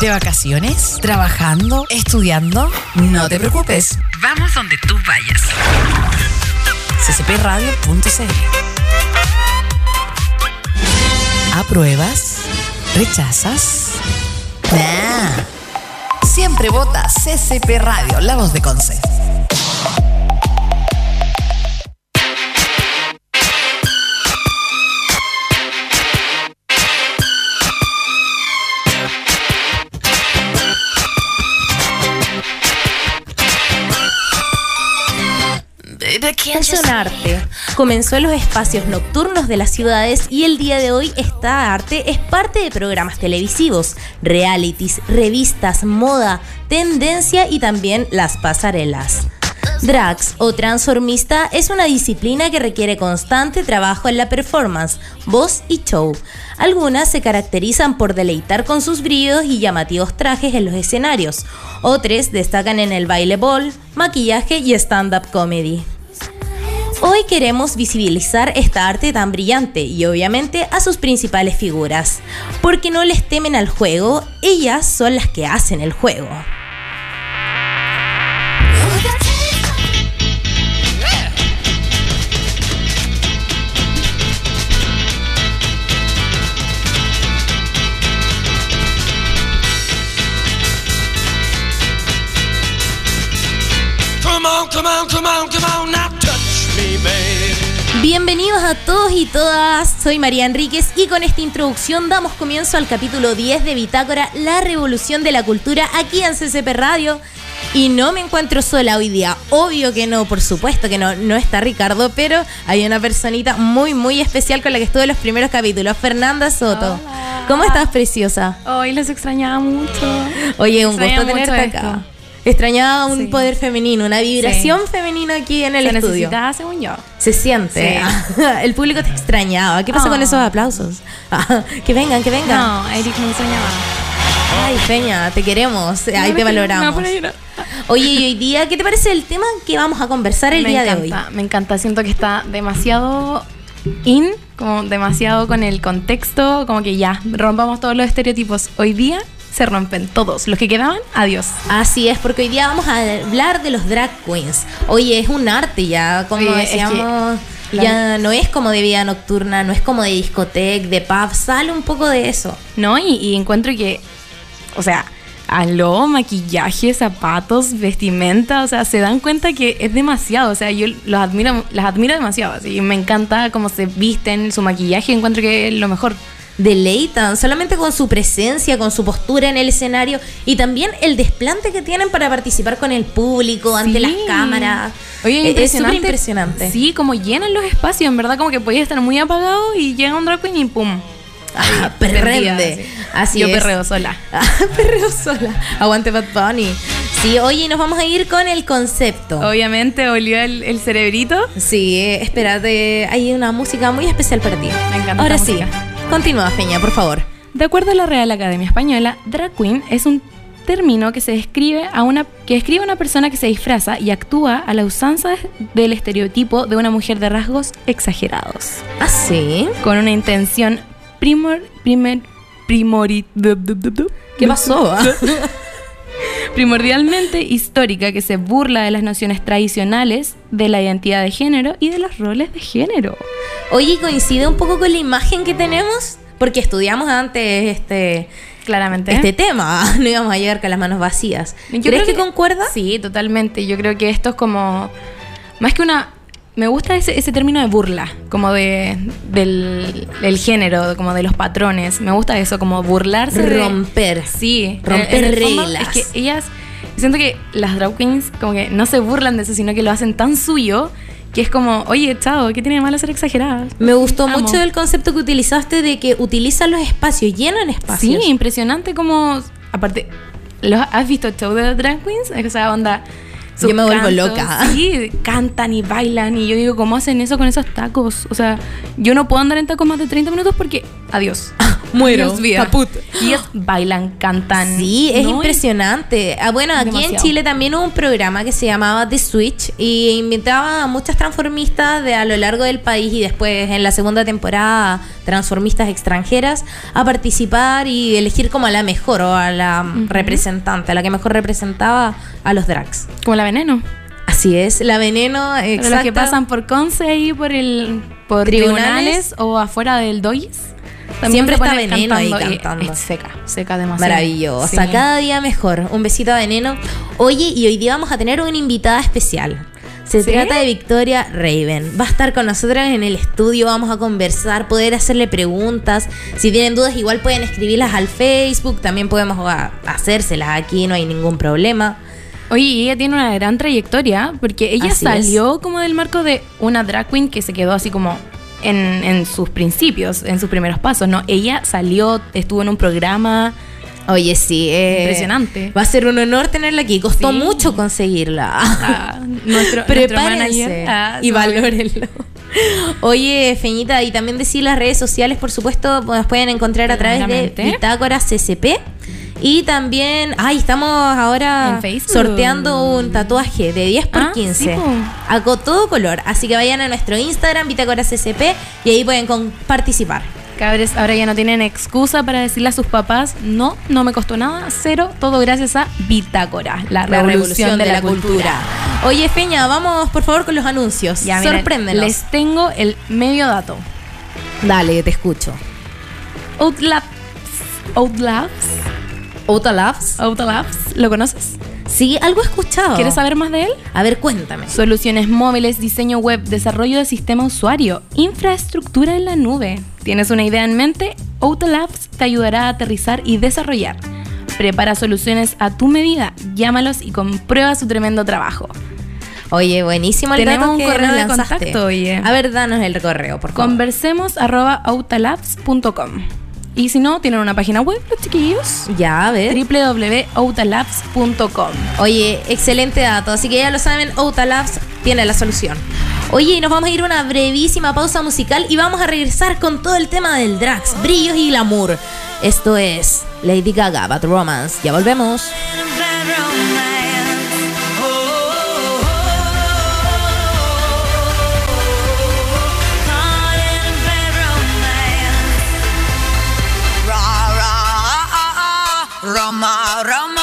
¿De vacaciones? ¿Trabajando? ¿Estudiando? No te preocupes. Vamos donde tú vayas. ccpradio.cl ¿Apruebas? ¿Rechazas? Nah. Siempre vota CCP Radio, la voz de Conce. El sonarte comenzó en los espacios nocturnos de las ciudades y el día de hoy esta arte es parte de programas televisivos, realities, revistas, moda, tendencia y también las pasarelas. Drags o transformista es una disciplina que requiere constante trabajo en la performance, voz y show. Algunas se caracterizan por deleitar con sus brillos y llamativos trajes en los escenarios. Otras destacan en el baile ball, maquillaje y stand-up comedy. Hoy queremos visibilizar esta arte tan brillante y obviamente a sus principales figuras, porque no les temen al juego, ellas son las que hacen el juego. Bienvenidos a todos y todas, soy María Enríquez y con esta introducción damos comienzo al capítulo 10 de Bitácora, la revolución de la cultura aquí en CCP Radio. Y no me encuentro sola hoy día, obvio que no, por supuesto que no, no está Ricardo, pero hay una personita muy, muy especial con la que estuve en los primeros capítulos, Fernanda Soto. Hola. ¿Cómo estás, preciosa? Hoy los extrañaba mucho. Oye, un gusto tenerte acá. esto. Extrañaba un Sí. poder femenino, una vibración femenina aquí en el Se estudio. necesitaba, según yo. Se siente. el público te extrañaba. ¿Qué pasa Oh. con esos aplausos? Ah, que vengan, que vengan. No, Eric me extrañaba. Ay, Peña, te queremos. Ahí te valoramos. no. Oye, y hoy día, ¿qué te parece el tema que vamos a conversar el me día encanta, de hoy? me encanta. Siento que está demasiado in, como demasiado con el contexto, como que ya, rompamos todos los estereotipos. Hoy día se rompen todos. Los que quedaban, adiós. Así es, porque hoy día vamos a hablar de los drag queens. Oye, es un arte ya, como Oye, es que decíamos. Ya no es como de vida nocturna, no es como de discoteca, de pub, sale un poco de eso. ¿No? Y, y encuentro que, o sea, aló, maquillaje, zapatos, vestimenta, o sea, se dan cuenta que es demasiado, o sea, yo los admiro, las admiro demasiado, así, me encanta cómo se visten, su maquillaje, encuentro que es lo mejor. Deleitan solamente con su presencia, con su postura en el escenario y también el desplante que tienen para participar con el público, ante Sí. las cámaras. Oye, es impresionante. súper impresionante. Sí, como llenan los espacios, en verdad, como que podía estar muy apagado y llega un drag queen y pum. Ah, perrende. sí. Así Yo es. perreo sola. Ah, perreo sola. Aguante Bad Bunny. Sí, oye, nos vamos a ir con el concepto. Obviamente olió el, el cerebrito. Sí, espérate, hay una música muy especial para ti. Me encanta Ahora sí, música. Continúa, Feña, por favor. De acuerdo a la Real Academia Española, drag queen es un término que se describe a una que describe a una persona que se disfraza y actúa a la usanza del estereotipo de una mujer de rasgos exagerados, Ah, sí. con una intención primor primer primori ¿Qué pasó? primordialmente histórica que se burla de las nociones tradicionales de la identidad de género y de los roles de género. Oye, coincide un poco con la imagen que tenemos, porque estudiamos antes este, Claramente. este tema. No íbamos a llegar con las manos vacías. Yo ¿Crees creo que, concuerda? Sí, totalmente. Yo creo que esto es como. Más que una. Me gusta ese, ese término de burla, como de del, del género, como de los patrones. Me gusta eso, como burlarse. de- Romper. sí. Romper en reglas. Es que ellas. Siento que las drag queens, como que no se burlan de eso, sino que lo hacen tan suyo que es como, oye, chao, ¿qué tiene de malo ser exageradas? Me gustó Amo. mucho el concepto que utilizaste de que utilizan los espacios, llenan espacios. Sí, impresionante como. Aparte, ¿los, ¿has visto show de drag queens? O sea, onda. Yo me vuelvo cantos, loca. Sí, cantan y bailan. Y yo digo, ¿cómo hacen eso con esos tacos? O sea, yo no puedo andar en tacos más de 30 minutos porque. Adiós. Muero, caput. Y ellos bailan, cantan. Sí, es ¿no? impresionante. Ah, bueno, aquí en. Chile también hubo un programa que se llamaba The Switch y invitaba a muchas transformistas de a lo largo del país y después en la segunda temporada transformistas extranjeras a participar y elegir como a la mejor o a la representante, a la que mejor representaba a los drags. Como la veneno. Así es, la veneno, exacto. Los que pasan por Conce ahí por el por Tribunales. tribunales, o afuera del Doyes. Siempre está Veneno ahí y cantando. Es seca, seca demasiado. Maravillosa, Sí. cada día mejor. Un besito a Veneno. Oye, y hoy día vamos a tener una invitada especial. Se ¿Sí? trata de Victoria Raven. Va a estar con nosotros en el estudio, vamos a conversar, poder hacerle preguntas. Si tienen dudas, igual pueden escribirlas al Facebook, también podemos ah, hacérselas aquí, no hay ningún problema. Oye, y ella tiene una gran trayectoria porque ella Así salió como del marco de una drag queen que se quedó así como en, en sus principios, en sus primeros pasos, ¿no? Ella salió, estuvo en un programa. Oye, sí. eh, Impresionante. Va a ser un honor tenerla aquí. Costó Sí. mucho conseguirla. ah, nuestro, nuestro Prepárense manager. Ah, y valórenlo. Oye, Feñita, y también decir las redes sociales, por supuesto, pues, nos pueden encontrar a través de. Bitácora CCP. Y también, ay, estamos ahora sorteando un tatuaje de 10 por Ah, 15 sí, po. a todo color. Así que vayan a nuestro Instagram, Bitácora CCP, y ahí pueden participar. Cabres ahora ya no tienen excusa para decirle a sus papás, no, no me costó nada, cero, todo gracias a Bitácora, la, La revolución, de, la, cultura. Oye, Feña, vamos por favor con los anuncios. Ya, miren. Les tengo el medio dato. Dale, te escucho. Outlabs. Outlabs. Outa Labs. ¿Lo conoces? Sí, algo he escuchado. ¿Quieres saber más de él? A ver, cuéntame. Soluciones móviles, diseño web, desarrollo de sistema usuario, infraestructura en la nube. ¿Tienes una idea en mente? Autolabs te ayudará a aterrizar y desarrollar. Prepara soluciones a tu medida, llámalos y comprueba su tremendo trabajo. Oye, buenísimo el Tenemos un que correo de lanzaste. contacto, oye. A ver, danos el correo, por favor. Conversemos arroba outalabs.com. Y si no, tienen una página web, los chiquillos. Ya, a ver. www.outalabs.com. Oye, excelente dato. Así que ya lo saben, Outa Labs tiene la solución. Oye, y nos vamos a ir a una brevísima pausa musical y vamos a regresar con todo el tema del drags, brillos y glamour. Esto es Lady Gaga, Bad Romance. Ya volvemos. Roma,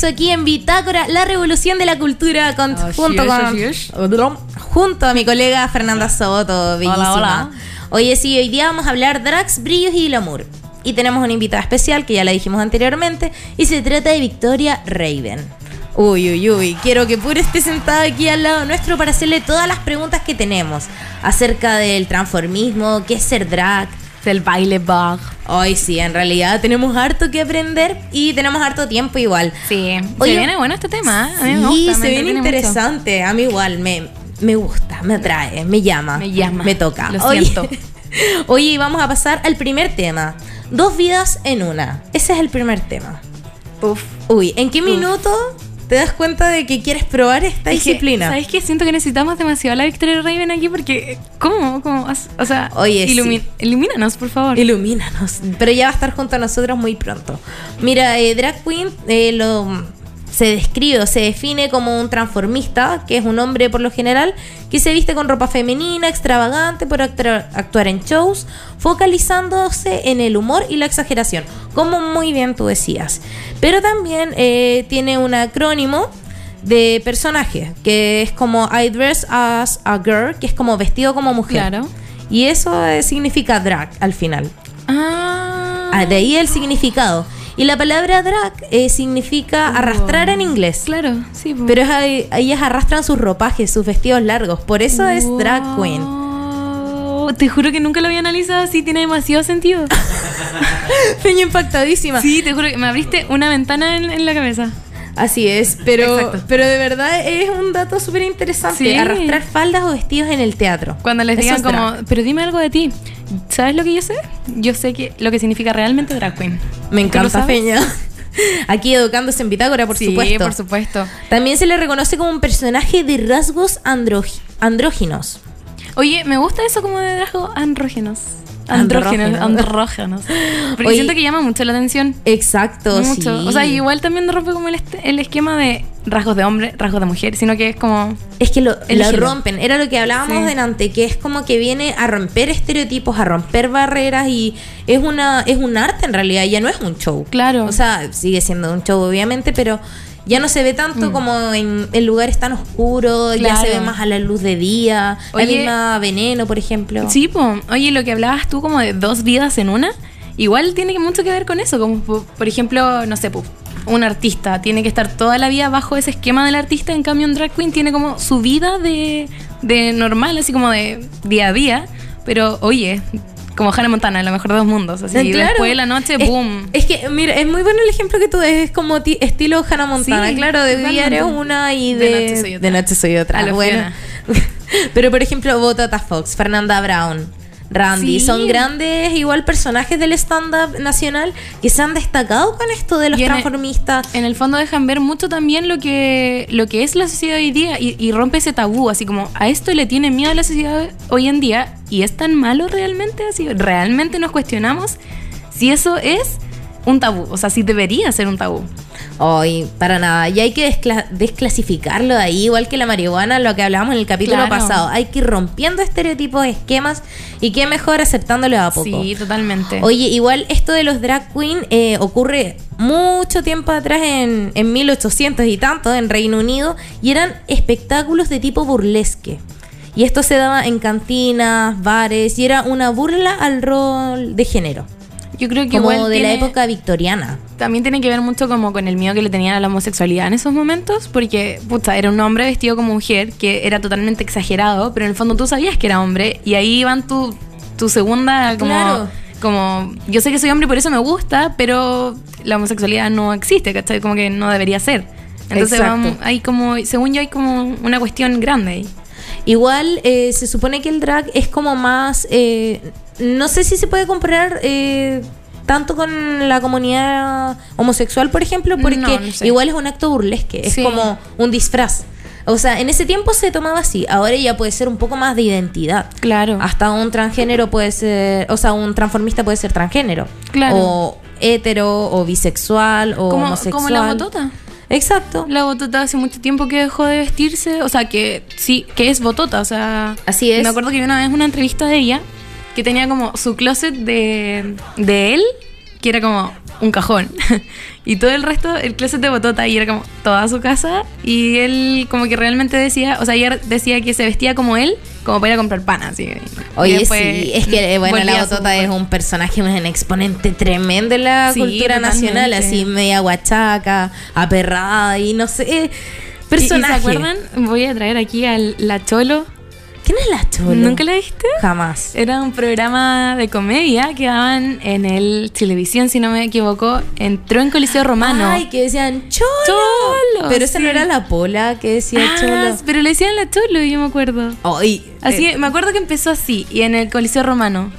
regreso aquí en Bitácora, la revolución de la cultura, con- Así junto, con, junto a mi colega Fernanda Soto, bellísima. hola. Oye, sí, hoy día vamos a hablar drags, brillos y glamour. Y tenemos una invitada especial que ya la dijimos anteriormente, y se trata de Victoria Raven. Uy, uy, uy, quiero que Pura esté sentada aquí al lado nuestro para hacerle todas las preguntas que tenemos acerca del transformismo, qué es ser drag, El baile bug. Hoy sí, en realidad tenemos harto que aprender y tenemos harto tiempo igual. Sí. Oye, se viene bueno este tema. ¿eh? A mí me Sí, gusta, me se viene entretiene mucho. interesante. A mí igual, me, me gusta, me atrae, me llama. Me llama. Me toca. Lo Oye- siento. Oye, vamos a pasar al primer tema. Dos vidas en una. Ese es el primer tema. Uf. Uy, ¿en qué minuto te das cuenta de que quieres probar esta Es que, disciplina? ¿Sabes qué? Siento que necesitamos demasiado a la Victoria Raven aquí porque. ¿Cómo? ¿Cómo? O sea, Oye, ilumi- sí. ilumínanos, por favor. Ilumínanos. Pero ya va a estar junto a nosotros muy pronto. Mira, eh, Drag Queen eh, lo, se describe o se define como un transformista, que es un hombre por lo general, que se viste con ropa femenina, extravagante, por actuar en shows, focalizándose en el humor y la exageración, como muy bien tú decías. Pero también eh, tiene un acrónimo de personaje, que es como I dress as a girl, que es como vestido como mujer. Claro. Y eso eh, significa drag al final. Ah. Ah, de ahí el significado. Y la palabra drag eh, significa arrastrar en inglés. Claro, sí. po. Pero es ahí- ellas arrastran sus ropajes, sus vestidos largos. Por eso es drag queen. Te juro que nunca lo había analizado así, tiene demasiado sentido. Feña impactadísima. sí, te juro que me abriste una ventana en, en la cabeza. Así es, pero, Exacto. pero de verdad es un dato súper interesante. Sí. Arrastrar faldas o vestidos en el teatro. Cuando les digan como, drag. pero dime algo de ti. ¿Sabes lo que yo sé? Yo sé que lo que significa realmente drag queen. Me ¿Tú lo encanta? Feña. Aquí educándose en Pitágora, por sí, supuesto. por supuesto. También se le reconoce como un personaje de rasgos andróginos. Oye, me gusta eso como de rasgos andrógenos. Andrógenos. Andrógenos. Porque Oye. siento que llama mucho la atención. Exacto, Mucho. sí. O sea, igual también rompe como el, el esquema de rasgos de hombre, rasgos de mujer, sino que es como. Es que lo, lo rompen. Era lo que hablábamos Sí. delante, que es como que viene a romper estereotipos, a romper barreras y es una es un arte en realidad, ya no es un show. Claro. O sea, sigue siendo un show obviamente, pero ya no se ve tanto como en, en lugares tan oscuros, ya Mm. Claro. se ve más a la luz de día, la Oye. misma veneno, por ejemplo. Sí, po. Oye, lo que hablabas tú como de dos vidas en una, igual tiene mucho que ver con eso. Como po- por ejemplo, no sé, po, un artista tiene que estar toda la vida bajo ese esquema del artista, en cambio un drag queen tiene como su vida de, de normal, así como de día a día, pero oye, como Hannah Montana, lo mejor de dos mundos, así claro. después de la noche, Es- boom. Es, que, mira, es muy bueno el ejemplo que tú des, es como ti- estilo Hannah Montana. Sí, claro, de día eres una y De de, noche soy otra. de noche soy otra. A lo bueno. Pero por ejemplo, Botata Fox, Fernanda Brown, Randy, Sí. son grandes igual personajes del stand-up nacional que se han destacado con esto de los el- transformistas. En el fondo dejan ver mucho también lo que, lo que es la sociedad hoy día y, y rompe ese tabú, así como a esto le tiene miedo a la sociedad hoy en día y es tan malo realmente, así realmente nos cuestionamos si eso es un tabú, o sea, si debería ser un tabú. Hoy, para nada. Y hay que descla- desclasificarlo de ahí, igual que la marihuana, lo que hablábamos en el capítulo Claro. pasado. Hay que ir rompiendo estereotipos, esquemas y qué mejor aceptándolo a poco. Sí, totalmente. Oye, igual esto de los drag queen eh, ocurre mucho tiempo atrás en, en 1800 y tanto en Reino Unido y eran espectáculos de tipo burlesque. Y esto se daba en cantinas, bares y era una burla al rol de género, Yo creo que como igual de la época victoriana. También tiene que ver mucho como con el miedo que le tenían a la homosexualidad en esos momentos, porque, puta, era un hombre vestido como mujer, que era totalmente exagerado, pero en el fondo tú sabías que era hombre, y ahí van tu, tu segunda, como, Claro. como, yo sé que soy hombre y por eso me gusta, pero la homosexualidad no existe, ¿cachai? Como que no debería ser. Entonces, vamos, hay como, según yo, hay como una cuestión grande ahí. Igual eh, se supone que el drag es como más. eh, no sé si se puede comparar eh, tanto con la comunidad homosexual, por ejemplo, porque No, no sé. igual es un acto burlesque, es Sí. como un disfraz. O sea, en ese tiempo se tomaba así, ahora ya puede ser un poco más de identidad. Claro. Hasta un transgénero puede ser, o sea, un transformista puede ser transgénero. Claro. O hetero, o bisexual, o como, homosexual. como la botota. Exacto. La Botota hace mucho tiempo que dejó de vestirse, o sea, que sí, que es Botota, o sea... Así es. Me acuerdo que vi una vez una entrevista de ella que tenía como su closet de, de él, que era como un cajón. y todo el resto, el closet de Botota, y era como toda su casa. Y él como que realmente decía, o sea, ella decía que se vestía como él, como para ir a comprar pan, así. Oye, sí, es que eh, bueno, la Botota es un personaje, un exponente tremendo de la Sí, cultura totalmente. nacional, así media guachaca, aperrada y no sé, eh, ¿Y- y personaje. ¿Se acuerdan? Voy a traer aquí a la Cholo. ¿Quién es la Cholo? ¿Nunca la viste? Jamás. Era un programa de comedia que daban en el televisión, si no me equivoco, entró en Coliseo Romano. Ay, que decían Cholo. Cholo, Pero esa sí. no era la pola que decía Ah, Cholo. pero le decían la Cholo, yo me acuerdo. Ay, Así, eh, me acuerdo que empezó así, y en el Coliseo Romano.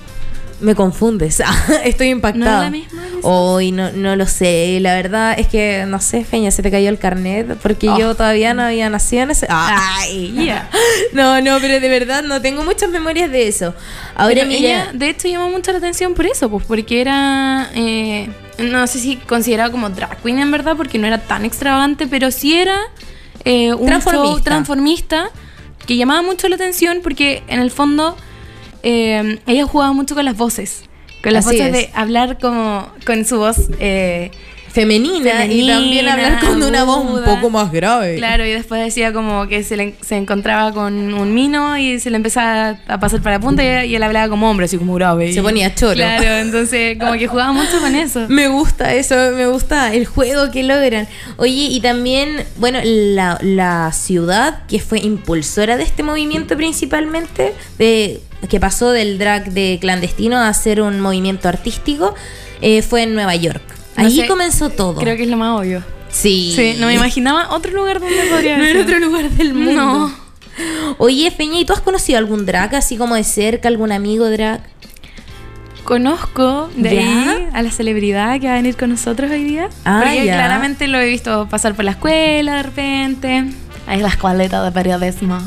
Me confundes. Estoy impactada. ¿No la misma? Hoy no, no lo sé. La verdad es que, no sé, Feña, se te cayó el carnet porque yo todavía no había nacido en ese. Ay, ya. No, no, pero de verdad no tengo muchas memorias de eso. Ahora Pero mira, ella, de hecho, llamó mucho la atención por eso, pues porque era, eh, no sé si considerado como drag queen en verdad, porque no era tan extravagante, pero sí era eh, un Transformista. show transformista que llamaba mucho la atención porque en el fondo eh, ella jugaba mucho con las voces, con las Así voces es. de hablar como con su voz. eh, femenina, y también hablar con una voz un poco más grave. Claro, y después decía como que se, le- se encontraba con un mino y se le empezaba a pasar para la punta y, y él hablaba como hombre, así como grave. Se ponía choro. Claro, entonces como que jugaba mucho con eso. Me gusta eso, me gusta el juego que logran. Oye, y también, bueno, la, la ciudad que fue impulsora de este movimiento principalmente, de, que pasó del drag de clandestino a ser un movimiento artístico, eh, fue en Nueva York. No Allí sé, comenzó todo. Creo que es lo más obvio. sí. Sí, no me imaginaba otro lugar donde podría No ser. otro lugar del mundo. No. Oye, Feña, ¿y tú has conocido algún drag así como de cerca, algún amigo drag? Conozco de ¿Ya? ahí a la celebridad que va a venir con nosotros hoy día. Ah, porque ya. claramente lo he visto pasar por la escuela de repente. Ahí la escueleta de periodismo.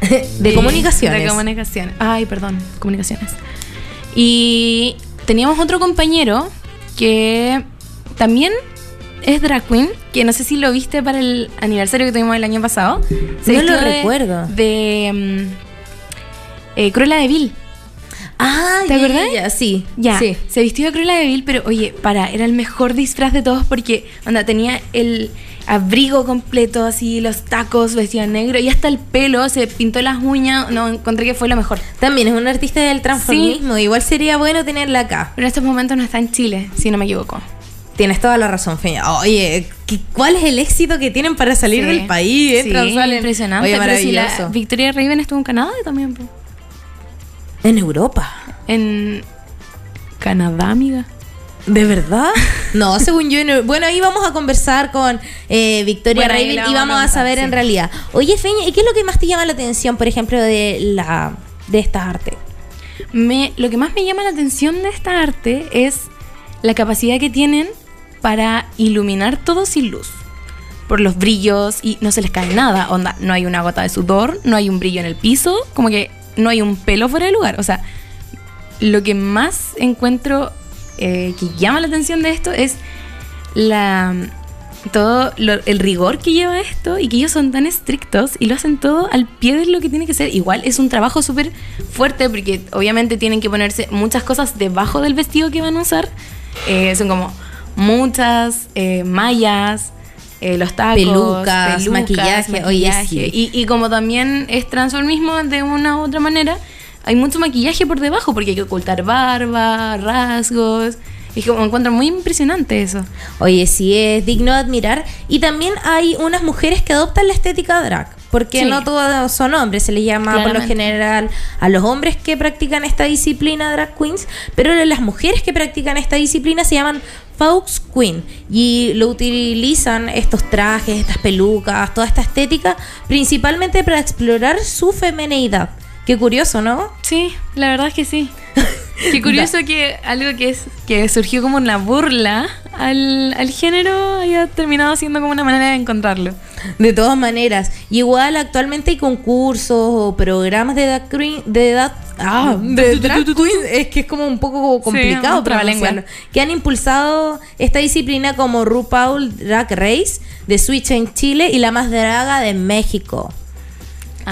De Y- comunicaciones. De comunicaciones. Ay, perdón, comunicaciones. Y teníamos otro compañero que también es drag queen, que no sé si lo viste para el aniversario que tuvimos el año pasado. No lo de- recuerdo. De mm, eh, Cruella de Vil. Ah, ¿Te ya, acordás? ya, sí. Ya, Sí. se vistió de Cruella de Vil, pero oye, para, era el mejor disfraz de todos porque, onda, tenía el abrigo completo, así, los tacos, vestido negro y hasta el pelo, se pintó las uñas, no, encontré que fue lo mejor. También es un artista del transformismo. Igual sería bueno tenerla acá. Pero en estos momentos no está en Chile, si no me equivoco. Tienes toda la razón, Feña. Oye, ¿qué- ¿cuál es el éxito que tienen para salir Sí. del país? Entran, Sí, salen. impresionante. Oye, pero si la maravilloso. Victoria Raven estuvo en Canadá también. En Europa. En Canadá, amiga. ¿De verdad? No, según yo. no- Bueno, ahí vamos a conversar con eh, Victoria Bueno, Raven y vamos a saber en realidad. Oye, Feña, ¿y qué es lo que más te llama la atención, por ejemplo, de la de estas artes? Me, lo que más me llama la atención de esta arte es la capacidad que tienen para iluminar todo sin luz. Por los brillos y no se les cae nada. Onda, no hay una gota de sudor, no hay un brillo en el piso, como que no hay un pelo fuera de lugar. O sea, lo que más encuentro eh, que llama la atención de esto es la todo lo- el rigor que lleva esto y que ellos son tan estrictos y lo hacen todo al pie de lo que tiene que ser. Igual es un trabajo súper fuerte porque obviamente tienen que ponerse muchas cosas debajo del vestido que van a usar. Eh, son como muchas eh, mallas, eh, los tacos, Pelucas, maquillaje, oye, sí. Y, y como también es transformismo de una u otra manera, hay mucho maquillaje por debajo porque hay que ocultar barba, rasgos. Y como encuentro muy impresionante eso. Oye, sí es digno de admirar. Y también hay unas mujeres que adoptan la estética drag. Porque Sí. no todos son hombres, se les llama por lo general a los hombres que practican esta disciplina drag queens, pero las mujeres que practican esta disciplina se llaman Faux Queen y lo utilizan estos trajes, estas pelucas, toda esta estética, principalmente para explorar su femineidad. Qué curioso, ¿no? Sí, la verdad es que sí. Qué curioso que algo que es que surgió como una burla al, al género haya terminado siendo como una manera de encontrarlo. De todas maneras, igual actualmente hay concursos o programas de drag, queen- de drag- Ah, de drag queen es que es como un poco complicado un trabalengua. pronunciarlo. Que han impulsado esta disciplina como RuPaul Drag Race de Switch en Chile y la más draga de México.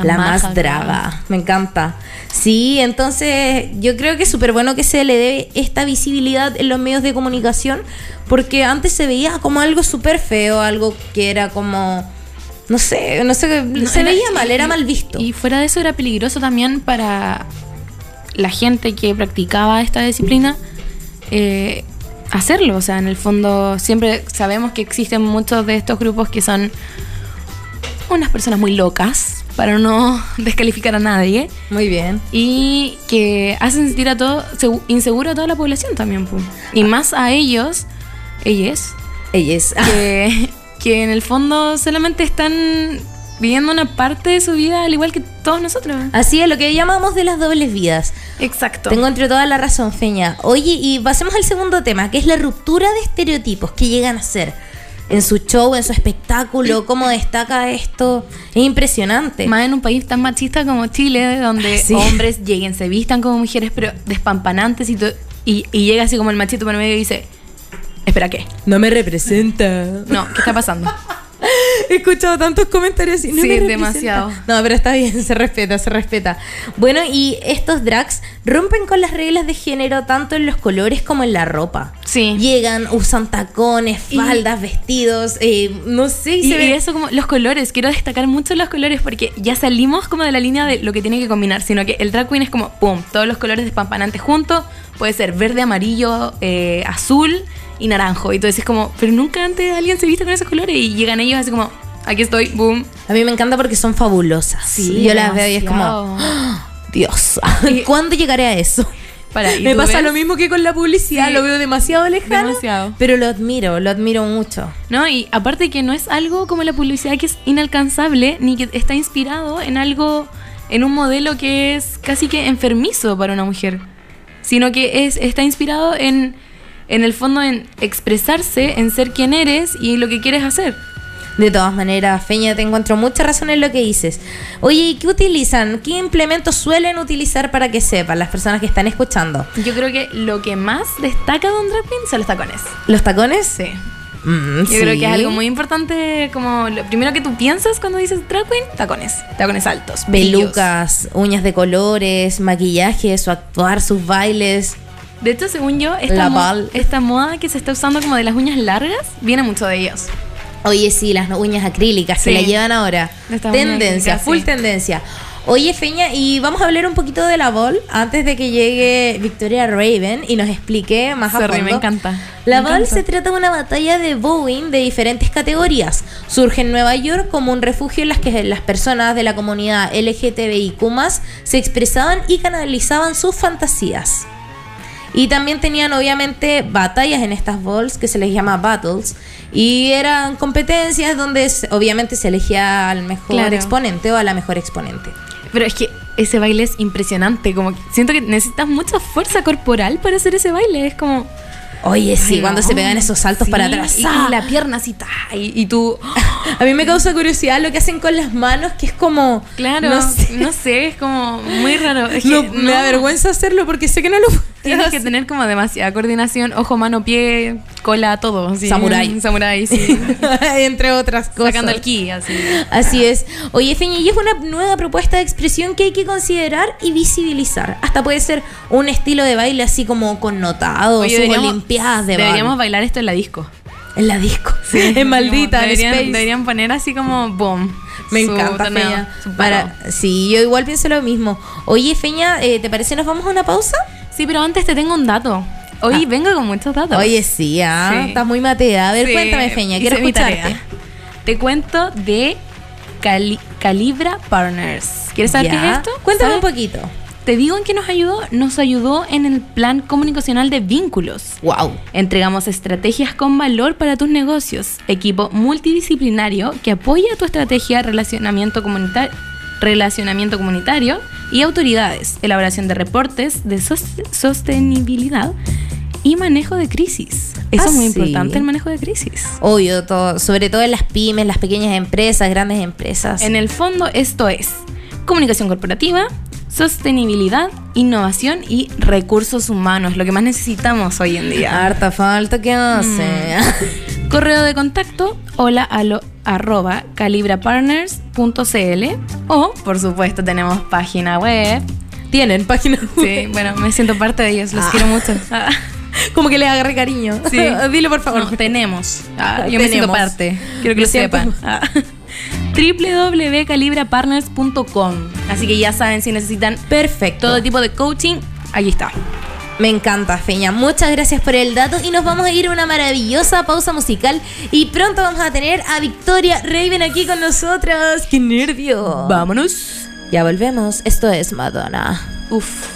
La más draga. Me encanta. Sí, entonces yo creo que es súper bueno que se le dé esta visibilidad en los medios de comunicación, porque antes se veía como algo súper feo, algo que era como, no sé, no sé, se era- veía mal, era mal visto. Y fuera de eso era peligroso también para la gente que practicaba esta disciplina eh, hacerlo. O sea, en el fondo siempre sabemos que existen muchos de estos grupos que son unas personas muy locas, para no descalificar a nadie, Muy bien. y que hacen sentir a todo segu- inseguro a toda la población también. pu. Y más a ellos, ellas, Ella es. que, que en el fondo solamente están viviendo una parte de su vida al igual que todos nosotros. Así es, lo que llamamos de las dobles vidas. Exacto. Tengo entre toda la razón, Feña. Oye, y pasemos al segundo tema, que es la ruptura de estereotipos que llegan a ser en su show, en su espectáculo, cómo destaca esto. Es impresionante. Más en un país tan machista como Chile, donde Sí. hombres lleguen, se vistan como mujeres, pero despampanantes y, y, y llega así como el machito por medio y dice, espera, ¿qué? No me representa. No, ¿qué está pasando? He escuchado tantos comentarios y no Sí, me demasiado. No, pero está bien, se respeta, se respeta. Bueno, y estos drags rompen con las reglas de género tanto en los colores como en la ropa. Sí. Llegan, usan tacones, Y- faldas, vestidos, eh, no sé, Y, se y eso como los colores, quiero destacar mucho los colores porque ya salimos como de la línea de lo que tiene que combinar, sino que el drag queen es como, ¡pum!, todos los colores despampanantes juntos, puede ser verde, amarillo, eh, azul y naranjo. Y tú decís como, pero nunca antes alguien se viste con esos colores y llegan ellos así como, aquí estoy, boom. A mí me encanta porque son fabulosas. Sí, yo las veo y es como. ¡Ah! Dios, ¿cuándo llegaré a eso? Para, ¿y Me pasa ves? lo mismo que con la publicidad, Sí. lo veo demasiado lejano, Demasiado. pero lo admiro, lo admiro mucho. No, y aparte que no es algo como la publicidad que es inalcanzable, ni que está inspirado en algo, en un modelo que es casi que enfermizo para una mujer, sino que es, está inspirado en, en el fondo en expresarse, en ser quien eres y lo que quieres hacer. De todas maneras, Feña, te encuentro mucha razón en lo que dices. Oye, ¿y qué utilizan? ¿Qué implementos suelen utilizar para que sepan las personas que están escuchando? Yo creo que lo que más destaca de un drag queen son los tacones. ¿Los tacones? Sí. Mm, Yo creo que es algo muy importante, como lo primero que tú piensas cuando dices drag queen, tacones. Tacones altos. brillos. Pelucas, uñas de colores, maquillaje, su actuar, sus bailes. De hecho, según yo, esta, mo- moda que se está usando como de las uñas largas viene mucho de ellos. Oye, sí, las uñas acrílicas Sí. que la llevan ahora. Tendencia, full sí. tendencia. Oye, Feña, y vamos a hablar un poquito de la Vol antes de que llegue Victoria Raven y nos explique más a Sorry, fondo. me encanta. La Me Vol encanta. se trata de una batalla de bowling de diferentes categorías. Surge en Nueva York como un refugio en las que las personas de la comunidad LGTBIQ se expresaban y canalizaban sus fantasías. Y también tenían obviamente batallas en estas balls que se les llama battles. Y eran competencias donde obviamente se elegía al mejor Claro. exponente o a la mejor exponente. Pero es que ese baile es impresionante. Como que siento que necesitas mucha fuerza corporal para hacer ese baile. Es como. Oye, sí, Ay, cuando no. se pegan esos saltos Sí, para atrás. Y, y la pierna así, ta, y, y tú. A mí me causa curiosidad lo que hacen con las manos, que es como. Claro, No no sé. es como muy raro. Es que No, Me da vergüenza hacerlo porque sé que no lo puedo Tienes que tener como demasiada coordinación, ojo, mano, pie, cola, todo. así. Samurái. Samurái, sí. Entre otras cosas. Sacando el ki, así. Así es. Oye, Feña, y es una nueva propuesta de expresión que hay que considerar y visibilizar. Hasta puede ser un estilo de baile así como connotado, olimpiadas de Deberíamos bailar esto en la disco. En la disco. en maldita, deberían, poner así como boom. Me encanta, Feña. Para, sí, yo igual pienso lo mismo. Oye, Feña, eh, ¿te parece nos vamos a una pausa? Sí, pero antes te tengo un dato. Hoy Ah. vengo con muchos datos. Oye, sí, ah, Sí. estás muy matea. A ver, Sí, cuéntame, Feña, quiero escucharte. Te cuento de Cali- Calibra Partners. ¿Quieres saber qué es esto? Cuéntame ¿Sabes? un poquito. Te digo en qué nos ayudó. Nos ayudó en el plan comunicacional de vínculos. Wow. Entregamos estrategias con valor para tus negocios, equipo multidisciplinario que apoya tu estrategia relacionamiento comunitario, relacionamiento comunitario y autoridades, elaboración de reportes de sostenibilidad y manejo de crisis. Eso es muy ah, importante, el manejo de crisis. Obvio, todo, sobre todo en las pymes, las pequeñas empresas, grandes empresas. En el fondo, esto es comunicación corporativa, sostenibilidad, innovación y recursos humanos, lo que más necesitamos hoy en día. Harta falta que hace. Mm. Correo de contacto hola a lo, arroba calibrapartners.cl o, por supuesto, tenemos página web. Tienen página web. Sí, bueno, me siento parte de ellos, los ah. quiero mucho. Ah. Como que les agarré cariño. Sí. Dilo por favor. No, tenemos. Ah, yo me siento parte. Quiero que lo, sepan. www.calibrapartners.com. Así que ya saben si necesitan perfecto todo tipo de coaching, allí está. Me encanta, Feña. Muchas gracias por el dato y nos vamos a ir a una maravillosa pausa musical y pronto vamos a tener a Victoria Raven aquí con nosotros. ¡Qué nervio! Vámonos. Ya volvemos. Esto es Madonna. Uf.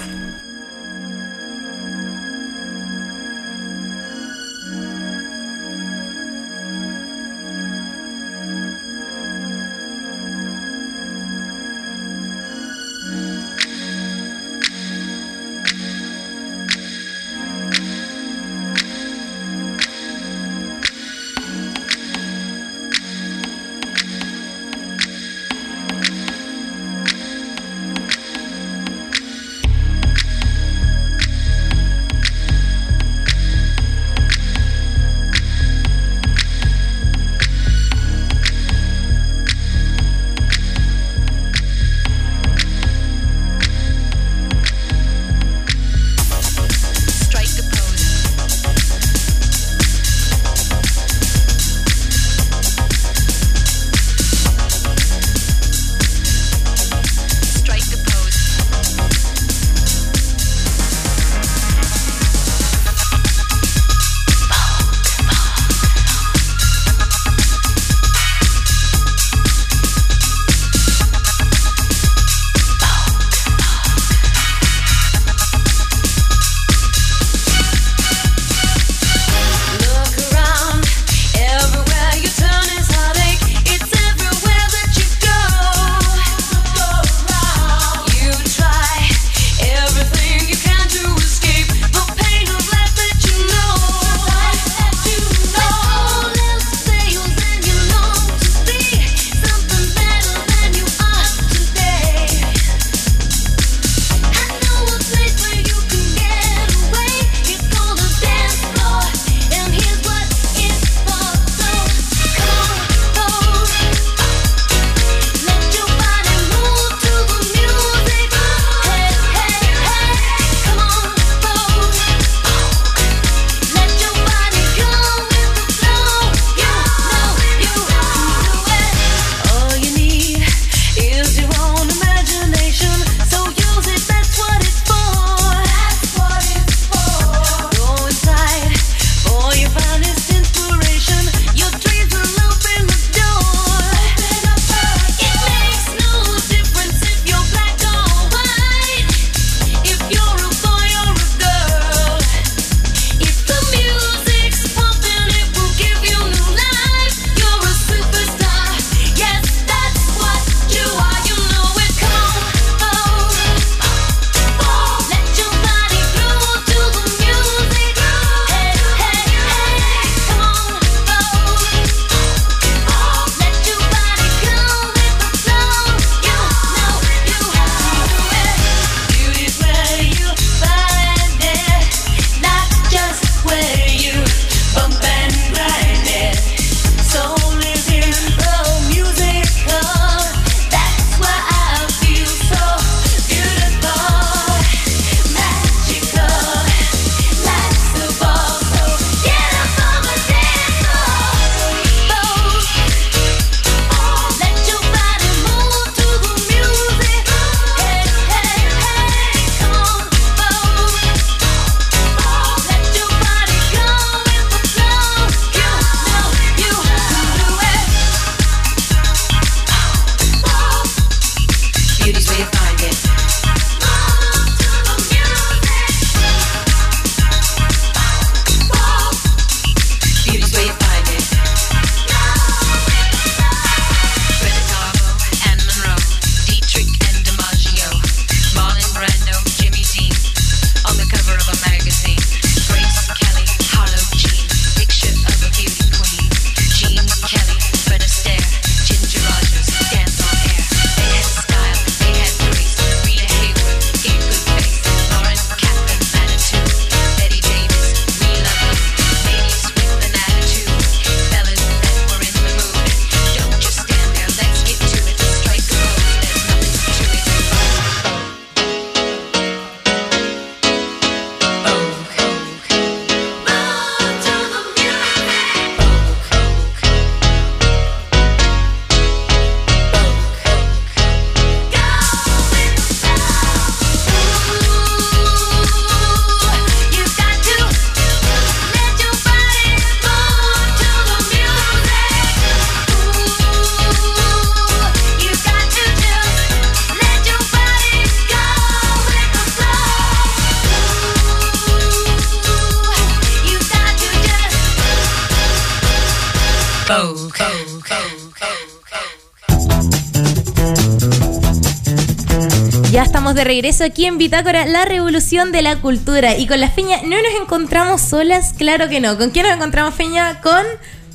Regreso aquí en Bitácora, la revolución de la cultura. Y con la Feña no nos encontramos solas, claro que no. ¿Con quién nos encontramos, Feña? Con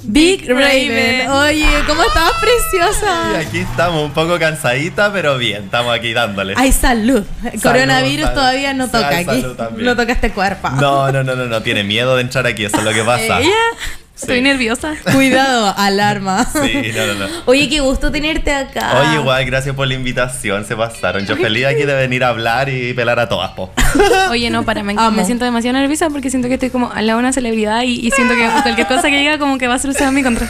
Big Raven. Oye, ¿cómo estás, Y preciosa? aquí estamos un poco cansadita, pero bien, estamos aquí dándole. Ay, salud. Coronavirus salud. todavía no toca Ay, aquí. salud. No toca este cuerpo. No, no, no, no, no, tiene miedo de entrar aquí, eso es lo que pasa. Ella. Estoy nerviosa. Cuidado, alarma. Sí, no, no, no. Oye, qué gusto tenerte acá. Oye, igual, gracias por la invitación, se pasaron. Yo feliz aquí de venir a hablar y pelar a todas, po. Oye, no, para, me, me siento demasiado nerviosa porque siento que estoy como al lado de una celebridad y, y siento que cualquier cosa que diga como que va a ser usada en mi contra.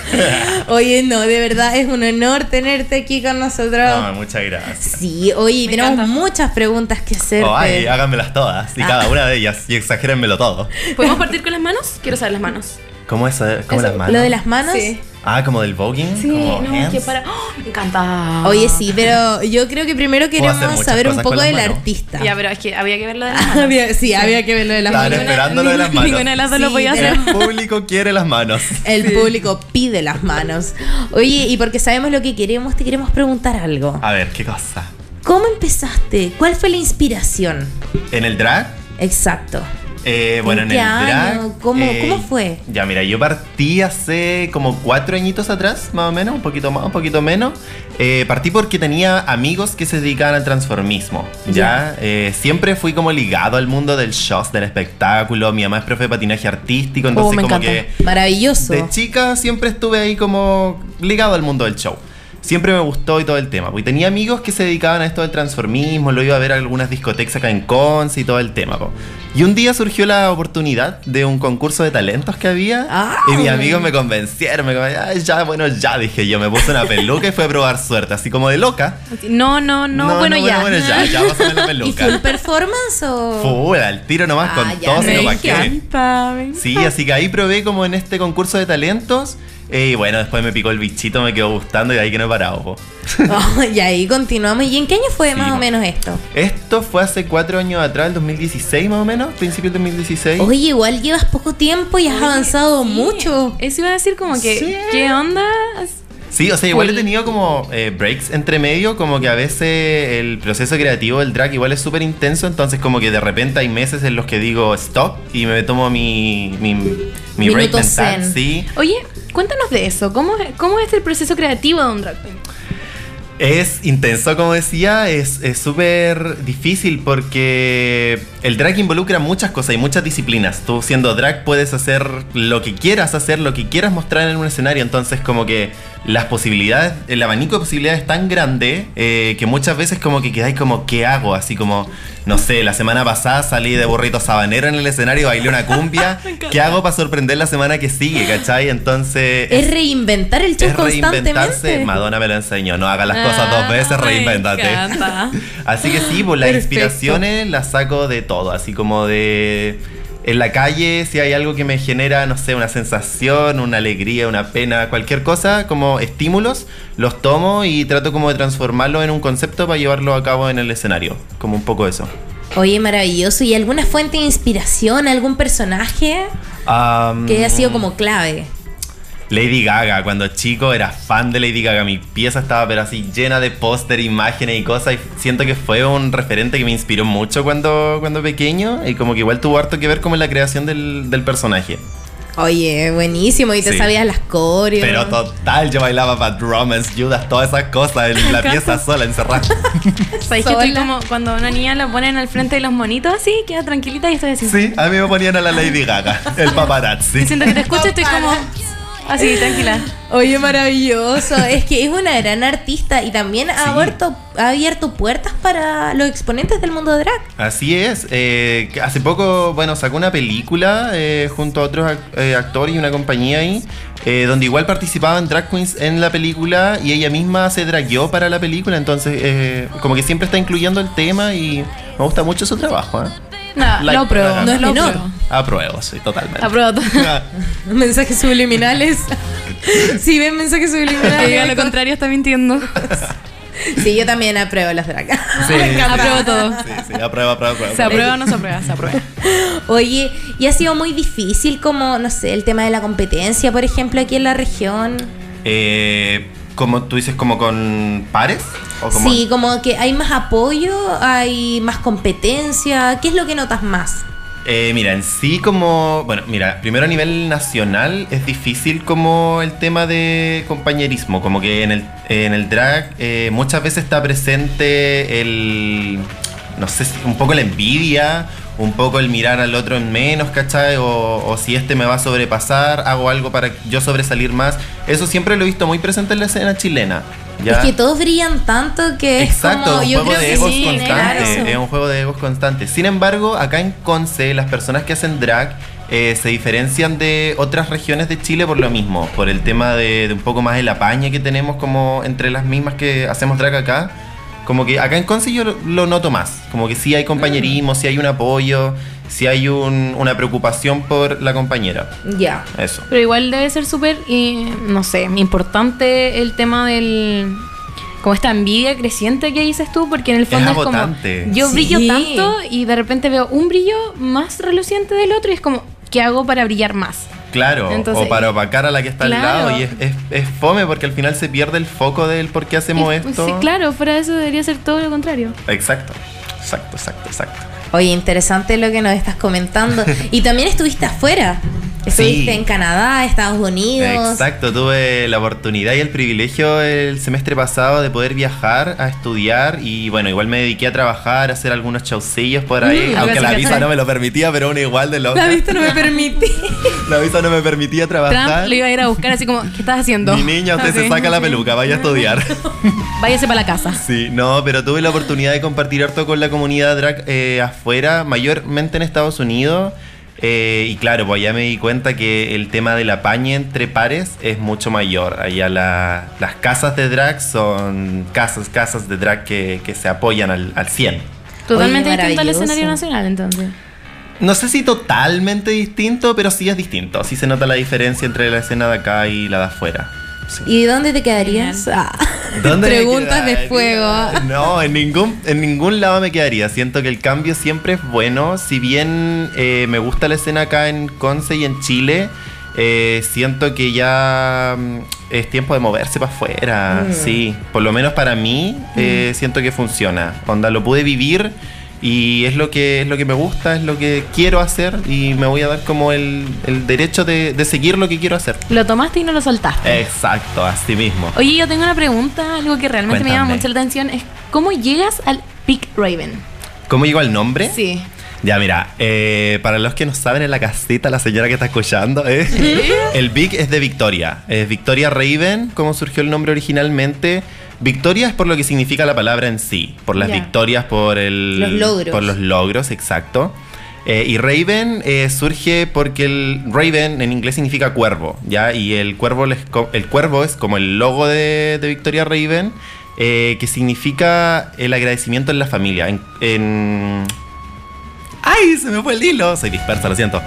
Oye, no, de verdad es un honor tenerte aquí con nosotros. No, muchas gracias. Sí, oye, Me tenemos encanta. muchas preguntas que hacerte. Oh, ay, háganmelas todas, y Ah. cada una de ellas, y exagérenmelo todo. ¿Podemos partir con las manos? Quiero saber las manos. ¿Cómo es? ¿Cómo Eso, las manos? Lo de las manos. Sí. Ah, como del voguing. Sí, como no, hands. que para. ¡Oh! me encanta. Oye, sí, pero yo creo que primero queremos saber un poco del artista. Ya, pero es que había que ver lo de las manos. Sí, había que ver lo de las Estaban manos. esperando lo de las manos. Ninguna de las dos lo Sí, podía pero- hacer. El público quiere las manos. El público pide las manos. Oye, y porque sabemos lo que queremos, te queremos preguntar algo. A ver, ¿qué cosa? ¿Cómo empezaste? ¿Cuál fue la inspiración? ¿En el drag? Exacto. Eh, bueno, ¿En el drag. año? ¿Cómo- eh, cómo fue? Ya, mira, yo partí hace como cuatro añitos atrás, más o menos, un poquito más, un poquito menos. Eh, partí porque tenía amigos que se dedicaban al transformismo. Ya, Eh, siempre fui como ligado al mundo del show, del espectáculo. Mi mamá es profe de patinaje artístico, entonces Oh, me como encanta. que Maravilloso. de chica siempre estuve ahí como ligado al mundo del show. Siempre me gustó y todo el tema. Porque tenía amigos que se dedicaban a esto del transformismo, lo iba a ver a algunas discotecas acá en Conce y todo el tema. po. Y un día surgió la oportunidad de un concurso de talentos que había. Ah. Y mis amigos me convencieron, me convencieron, "Ay, ya, bueno, ya, dije yo. Me puse una peluca y fue a probar suerte, así como de loca. No, no, no, bueno, ya. Bueno, ya, ya, pásame la ¿Y peluca. full performance o...? Full, al tiro nomás, Ah, con ya, todo, me encanta, me encanta. Sí, así que ahí probé como en este concurso de talentos. Y bueno, después me picó el bichito, me quedó gustando y de ahí que no he parado. po. Oh, y ahí continuamos. ¿Y en qué año fue Sí, más o menos esto? Esto fue hace cuatro años atrás, el 2016 más o menos, principio del 2016. Oye, igual llevas poco tiempo y has avanzado Sí, mucho. Eso iba a decir como que, Sí. ¿qué onda? Sí, o sea, igual he tenido como eh, breaks entre medio, como que a veces el proceso creativo del drag igual es súper intenso, entonces como que de repente hay meses en los que digo stop y me tomo mi, mi, mi break mental, sí. Oye, cuéntanos de eso. ¿Cómo, es- cómo es el proceso creativo de un drag queen? Es intenso, como decía, es es súper difícil porque el drag involucra muchas cosas y muchas disciplinas. Tú siendo drag puedes hacer lo que quieras hacer, lo que quieras mostrar en un escenario. Entonces como que las posibilidades, el abanico de posibilidades es tan grande eh, que muchas veces como que quedáis como, ¿qué hago? Así como, no sé, la semana pasada salí de burrito sabanero en el escenario, bailé una cumbia. ¿Qué hago para sorprender la semana que sigue? ¿Cachai? Entonces... Es reinventar el show Es reinventarse. Madonna me lo enseñó. No haga las cosas dos veces, Ah, reinvéntate. encanta. Así que sí, pues las Perfecto. inspiraciones las saco de todo. Así como de. En la calle, si hay algo que me genera, no sé, una sensación, una alegría, una pena, cualquier cosa, como estímulos, los tomo y trato como de transformarlo en un concepto para llevarlo a cabo en el escenario. Como un poco eso. Oye, maravilloso. ¿Y alguna fuente de inspiración, algún personaje que haya sido como clave? Lady Gaga, cuando chico era fan de Lady Gaga, mi pieza estaba pero así llena de póster, imágenes y cosas y siento que fue un referente que me inspiró mucho cuando, cuando pequeño y como que igual tuvo harto que ver como en la creación del, del personaje. Oye, buenísimo. Y te Sí. sabías las coreos. Pero total, yo bailaba Bad Romance, Judas, todas esas cosas en la pieza sola, encerrada. ¿Sabes que estoy como cuando a una niña la ponen al frente de los monitos así, queda tranquilita y estoy así? Sí, a mí me ponían a la Lady Gaga, el paparazzi. Y siento que te escucho y estoy como así, tranquila. Oye, maravilloso. es que es una gran artista y también ha, Sí. abierto, ha abierto puertas para los exponentes del mundo drag. Así es. eh, hace poco, bueno, sacó una película eh, junto a otros ac- eh, actores y una compañía ahí, eh, donde igual participaban drag queens en la película y ella misma se dragueó para la película, entonces eh, como que siempre está incluyendo el tema y me gusta mucho su trabajo. ¿eh? No, Like lo apruebo. No es lo menor. apruebo. Sí, totalmente. Apruebo todo. Mensajes subliminales. si ven mensajes Que diga subliminales. lo contrario está mintiendo. Sí, yo también apruebo las drag. Sí, sí, Apruebo todo. Sí, sí, apruebo, apruebo, apruebo. ¿Se aprueba o no se aprueba? Se aprueba. Oye, y ha sido muy difícil como, no sé, el tema de la competencia, por ejemplo, aquí en la región. Eh, como tú dices, como con pares. Como- Sí, como que hay más apoyo, hay más competencia. ¿Qué es lo que notas más? Eh, mira, en sí como, bueno, mira, primero a nivel nacional es difícil como el tema de compañerismo, como que en el, en el drag eh, muchas veces está presente el, no sé, un poco la envidia, un poco el mirar al otro en menos, ¿cachai? O, o si este me va a sobrepasar, hago algo para yo sobresalir más. Eso siempre lo he visto muy presente en la escena chilena. ¿Ya? Es que todos brillan tanto que Exacto, es como. un Yo juego creo de que egos sí, constante. claro. Es un juego de egos constante. Sin embargo, acá en Conce, las personas que hacen drag eh, se diferencian de otras regiones de Chile por lo mismo, por el tema de, de un poco más el apañe que tenemos como entre las mismas que hacemos drag acá. Como que acá en Conce yo lo, lo noto más, como que sí hay compañerismo, sí hay un apoyo, sí hay un- una preocupación por la compañera. Ya. Eso. Pero igual debe ser súper, eh, no sé, importante el tema del... Como esta envidia creciente que dices tú, porque en el fondo es, como... Yo Sí. brillo tanto y de repente veo un brillo más reluciente del otro y es como, ¿qué hago para brillar más? Claro, Entonces- o para opacar a la que está Claro. al lado y es, es, es fome porque al final se pierde el foco del por qué hacemos Es- esto. Sí, claro, fuera de eso debería ser todo lo contrario. Exacto, exacto, exacto, exacto. Oye, interesante lo que nos estás comentando. y también estuviste afuera. Estuviste Sí. en Canadá, Estados Unidos. Exacto, tuve la oportunidad y el privilegio el semestre pasado de poder viajar a estudiar y bueno, igual me dediqué a trabajar, a hacer algunos showcillos por ahí, Mm, aunque la visa no me lo permitía, pero uno igual de loca. La vista no me permite. La visa no me permitía trabajar. Trump lo iba a ir a buscar así como, ¿qué estás haciendo? Mi niña, usted se saca la peluca, vaya a estudiar. Váyase para la casa. Sí, no, pero tuve la oportunidad de compartir harto con la comunidad drag eh, afuera, mayormente en Estados Unidos. Eh, y claro, pues allá me di cuenta que el tema del apañe entre pares es mucho mayor. Allá la- las casas de drag son casas, casas de drag que, que se apoyan al, al 100. Totalmente Oye, distinto al escenario nacional, entonces. No sé si totalmente distinto, pero sí es distinto. Sí se nota la diferencia entre la escena de acá y la de afuera. Sí. ¿Y dónde te quedarías? Ah. ¿Dónde me Preguntas de fuego. No, en ningún, en ningún lado me quedaría. Siento que el cambio siempre es bueno. Si bien eh, me gusta la escena acá en Conce y en Chile, eh, siento que ya mm, es tiempo de moverse para afuera. Sí, por lo menos para mí, eh, siento que funciona. Onda, lo pude vivir. Y es lo que es lo que me gusta, es lo que quiero hacer y me voy a dar como el, el derecho de, de seguir lo que quiero hacer. Lo tomaste y no lo soltaste. Exacto, así mismo. Oye, yo tengo una pregunta, algo que realmente me llama Cuéntame. mucho la atención, es ¿cómo llegas al Peak Raven? ¿Cómo llegó el nombre? Sí. Ya, mira, eh, para los que no saben en la casita, la señora que está escuchando, ¿eh? el Big es de Victoria. Es Victoria Raven, como surgió el nombre originalmente. Victoria es por lo que significa la palabra en sí, por las Ya. victorias, por el, Los logros. por los logros, exacto. Eh, y Raven eh, surge porque el Raven en inglés significa cuervo, ¿ya? Y el cuervo, les el cuervo es como el logo de, de Victoria Raven, eh, que significa el agradecimiento en la familia. En, en- ¡Ay! Se me fue el hilo. Soy dispersa, lo siento.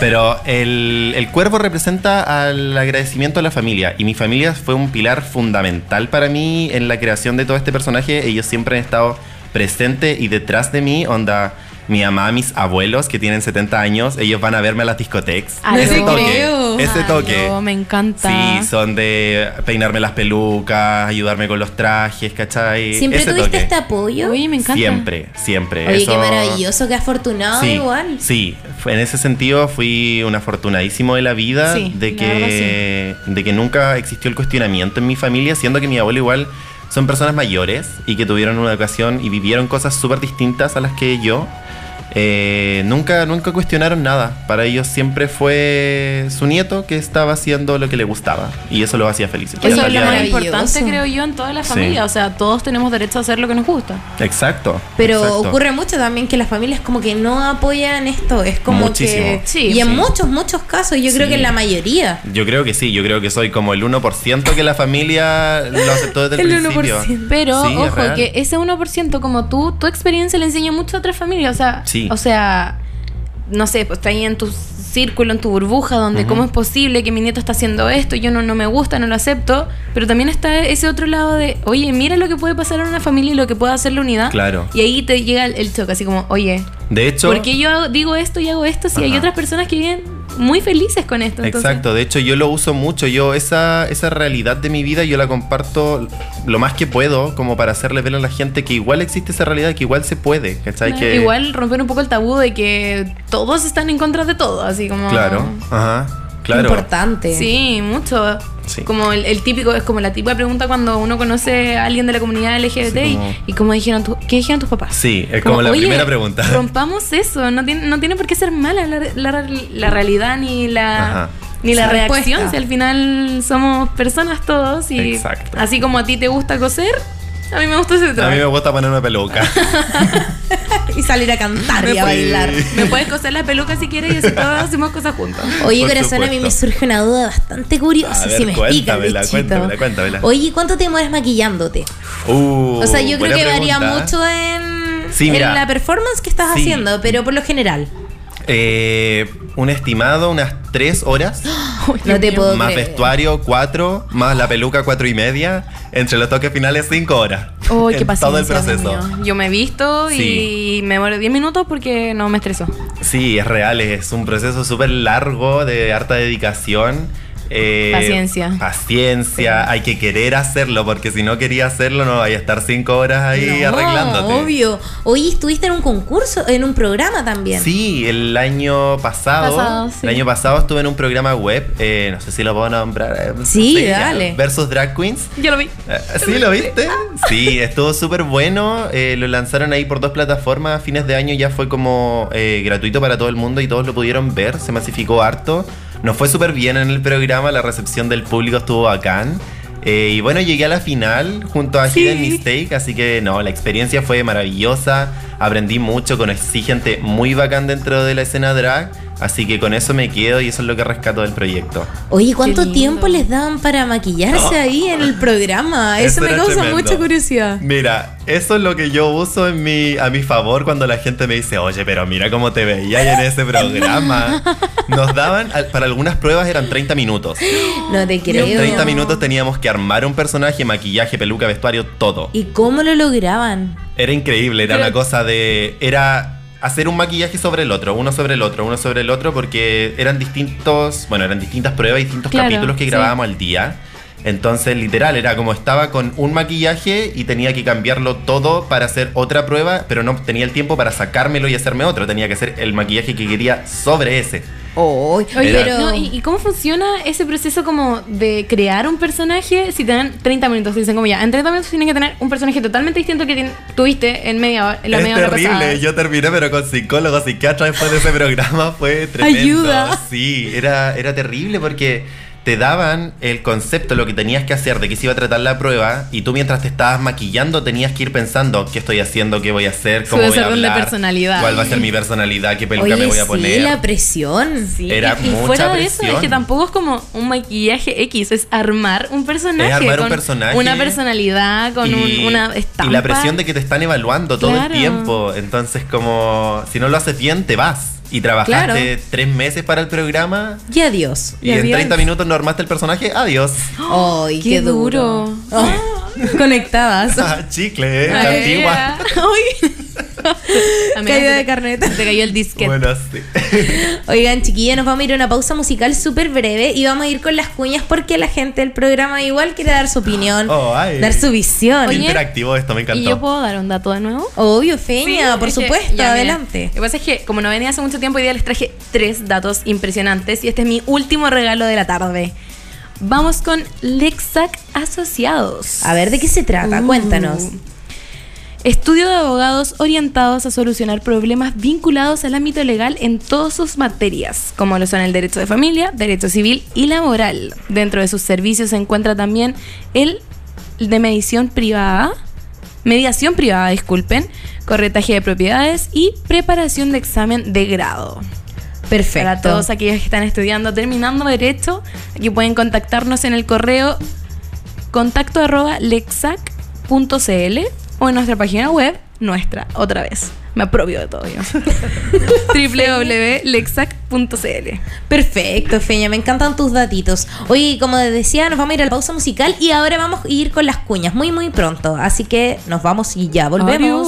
Pero el, cuervo representa al agradecimiento a la familia. Y mi familia fue un pilar fundamental para mí en la creación de todo este personaje. Ellos siempre han estado presentes y detrás de mí. Onda, mi mamá, mis abuelos que tienen 70 años, ellos van a verme a las discotecas. Ah, ese no. toque. creo. Ese Ay, toque. no, me encanta. Sí, son de peinarme las pelucas, ayudarme con los trajes, ¿cachai? ¿Siempre Ese tuviste toque. este apoyo? Oye, me encanta. Siempre, siempre. Oye, Eso- qué maravilloso, qué afortunado Sí, igual. sí, en ese sentido fui un afortunadísimo de la vida, Sí, de, que, de que nunca existió el cuestionamiento en mi familia, siendo que mi abuelo igual son personas mayores y que tuvieron una educación y vivieron cosas súper distintas a las que yo. Eh, nunca, nunca cuestionaron nada. Para ellos siempre fue su nieto que estaba haciendo lo que le gustaba y eso lo hacía feliz. Eso es lo más Maravilloso. importante, creo yo, en toda la Sí. familia. O sea, todos tenemos derecho a hacer lo que nos gusta. Exacto. Pero exacto. ocurre mucho también que las familias como que no apoyan esto. Es como Muchísimo. que... Sí, y en sí. muchos, muchos casos, yo creo que en la mayoría. Yo creo que sí, yo creo que soy como el 1% que la familia lo aceptó desde el, El principio. 1%. Pero, es ojo, que ese 1% como tú, tu experiencia le enseña mucho a otras familias. O sea, Sí. O sea no sé, pues está ahí en tu círculo, en tu burbuja, donde cómo es posible que mi nieto está haciendo esto, yo no, no me gusta, no lo acepto. Pero también está ese otro lado de, oye, mira lo que puede pasar en una familia y lo que puede hacer la unidad. Claro. Y ahí te llega el, el choque, así como, oye, De hecho, ¿por qué yo hago- digo esto y hago esto si hay otras personas que viven muy felices con esto. entonces- Exacto, de hecho yo lo uso mucho, yo esa, esa realidad de mi vida yo la comparto lo más que puedo como para hacerle ver a la gente que igual existe esa realidad, que igual se puede, ¿cachai? Claro, Que, Igual romper un poco el tabú de que todos están en contra de todo, así como... Claro, ajá, claro. Importante. Sí, mucho. Sí. Como el, el típico, es como la típica pregunta cuando uno conoce a alguien de la comunidad LGBT Sí, y- como- y, como dijeron tu- ¿qué dijeron tus papás? Sí, es como la "Oye, primera pregunta. Rompamos eso, no tiene, no tiene por qué ser mala la, la- la realidad ni la, Ajá. ni la La reacción, respuesta. si al final somos personas todos y Exacto. así como a ti te gusta coser, a mí me gusta ese A mí me gusta ponerme peluca. Y salir a cantar y a bailar. Me puedes coser la peluca si quieres y así todos hacemos cosas juntos. Oye, Por corazón, a mí me surge una duda bastante curiosa. A ver, si me explica, cuéntamela, bichito. cuéntamela, cuéntamela. Oye, ¿cuánto te demoras maquillándote? Uh, O sea, yo creo que varía pregunta. mucho en, Sí, en la performance que estás Sí. haciendo, pero por lo general. Eh, un estimado, unas tres horas. No te puedo Más creer. vestuario, cuatro. Más la peluca, cuatro y media. Entre los toques finales, cinco horas. Oh, qué en paciencia. todo el proceso. mío. Yo me he visto Sí. y me muero 10 minutos porque no me estreso. Sí, es real. Es un proceso súper largo de harta dedicación. Eh, Paciencia. Paciencia. Hay que querer hacerlo porque si no quería hacerlo no vaya a estar cinco horas ahí No, arreglándote. obvio. Oye, estuviste en un concurso, en un programa también. Sí, el año pasado, Pasado, sí. el año pasado estuve en un programa web, eh, no sé si lo puedo nombrar. eh, Sí, ya, dale. Versus Drag Queens. Yo lo vi. Eh, ¿Sí lo viste? Sí, estuvo súper bueno. eh, lo lanzaron ahí por dos plataformas. A fines de año ya fue como eh, gratuito para todo el mundo y todos lo pudieron ver. Se masificó harto. Nos fue súper bien en el programa. La recepción del público estuvo bacán. Eh, y bueno, llegué a la final junto a Sí. Hidden Mistake. Así que no, la experiencia fue maravillosa. Aprendí mucho. Conocí gente muy bacán dentro de la escena drag. Así que con eso me quedo y eso es lo que rescato del proyecto. Oye, ¿cuánto tiempo les daban para maquillarse ahí en el programa? Eso, Eso me causa tremendo. mucha curiosidad. Mira, eso es lo que yo uso en mi, a mi favor cuando la gente me dice, oye, pero mira cómo te veía en ese programa. Nos daban, para algunas pruebas eran 30 minutos. No te En creo. 30 minutos teníamos que armar un personaje, maquillaje, peluca, vestuario, todo. ¿Y cómo lo lograban? Era increíble, era Pero- una cosa de... Era hacer un maquillaje sobre el otro, uno sobre el otro, uno sobre el otro, porque eran distintos, bueno, eran distintas pruebas, distintos Claro, capítulos que sí. grabábamos al día. Entonces, literal, era como estaba con un maquillaje y tenía que cambiarlo todo para hacer otra prueba, pero no tenía el tiempo para sacármelo y hacerme otro. Tenía que hacer el maquillaje que quería sobre ese. Oh, Oye, pero no, ¿y, y cómo funciona ese proceso como de crear un personaje si te dan 30 minutos? Dicen como ya, en 30 minutos tienes que tener un personaje totalmente distinto al que tuviste en media hora, en la es media hora terrible. pasada. Yo terminé, pero con psicólogo, psiquiatra después de ese programa fue tremendo. Ayuda. Sí, era, era terrible porque te daban el concepto, lo que tenías que hacer, de qué se iba a tratar la prueba, y tú mientras te estabas maquillando tenías que ir pensando qué estoy haciendo, qué voy a hacer, Su cómo voy a hablar, personalidad. cuál va a ser mi personalidad, qué peluca Oye, me voy a sí, poner. la presión. Sí, Era y, y mucha fuera de eso, presión. es que tampoco es como un maquillaje X, es armar un personaje. Es armar un con personaje. Una personalidad, con un- una estampa. y la presión de que te están evaluando todo Claro. el tiempo. Entonces, como si no lo haces bien, te vas. Y trabajaste Claro. tres meses para el programa. Y adiós. Y, Y en adiós. 30 minutos no armaste el personaje, adiós. Ay, qué, Qué duro. duro. Oh, Conectadas. Ah, Chicle, eh, la Ay, antigua. Uy. Caída se de carneta. Se te cayó el disquete. Bueno, sí. Oigan, chiquillos, nos vamos a ir a una pausa musical súper breve y vamos a ir con las cuñas porque la gente del programa igual quiere dar su opinión, Oh, ay. dar su visión. Oye, interactivo esto, me encantó. ¿Y yo puedo dar un dato de nuevo? Obvio, Feña, Sí, por que- supuesto, ya, adelante. Lo que pasa es que, como no venía hace mucho tiempo, hoy día les traje tres datos impresionantes y este es mi último regalo de la tarde. Vamos con Lexac Asociados. A ver, ¿de qué se trata? Uh. Cuéntanos. Estudio de abogados orientados a solucionar problemas vinculados al ámbito legal en todas sus materias, como lo son el derecho de familia, derecho civil y laboral. Dentro de sus servicios se encuentra también el de medición privada, mediación privada, disculpen, corretaje de propiedades y preparación de examen de grado. Perfecto. Para todos aquellos que están estudiando, terminando derecho, aquí pueden contactarnos en el correo contacto arroba lexac.cl en nuestra página web, nuestra, otra vez. Me apropio de todo yo. www.lexac.cl Perfecto, Feña, me encantan tus datitos. Oye, como decía, nos vamos a ir a la pausa musical y ahora vamos a ir con las cuñas muy, muy pronto. Así que nos vamos y ya volvemos.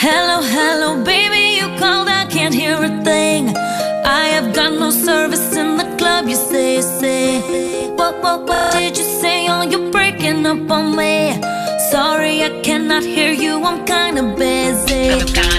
Hello, hello, baby, you called, I can't hear a thing. I have got no service in the club, you say, say. What, what, what did you say? Oh, you're breaking up on me. Sorry, I cannot hear you, I'm kinda busy.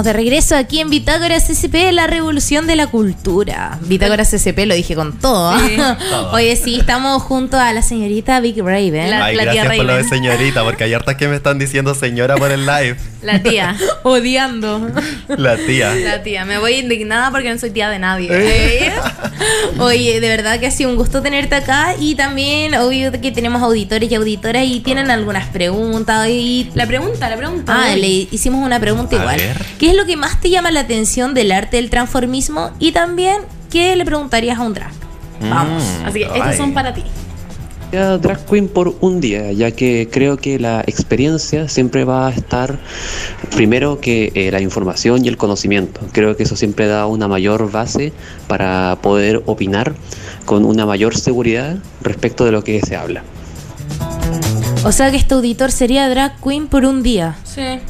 estamos de regreso aquí en Bitácora CCP, la revolución de la cultura. Bitácora CCP lo dije con todo. Sí. todo. Oye, sí, estamos junto a la señorita Big Raven. La, Ay, la gracias tía por lo de señorita, porque hay hartas que me están diciendo señora por el live. La tía. Odiando. La tía. La tía. Me voy indignada porque no soy tía de nadie. ¿Eh? Oye, de verdad que ha sido un gusto tenerte acá y también obvio que tenemos auditores y auditoras y tienen algunas preguntas y la pregunta, la pregunta. Ah, le hicimos una pregunta igual. ¿Qué es lo que más te llama la atención del arte del transformismo y también qué le preguntarías a un drag? Vamos. Mm, Así que ay. estos son para ti a drag queen por un día, ya que creo que la experiencia siempre va a estar primero que eh, la información y el conocimiento. Creo que eso siempre da una mayor base para poder opinar con una mayor seguridad respecto de lo que se habla. O sea que este auditor sería drag queen por un día. Sí.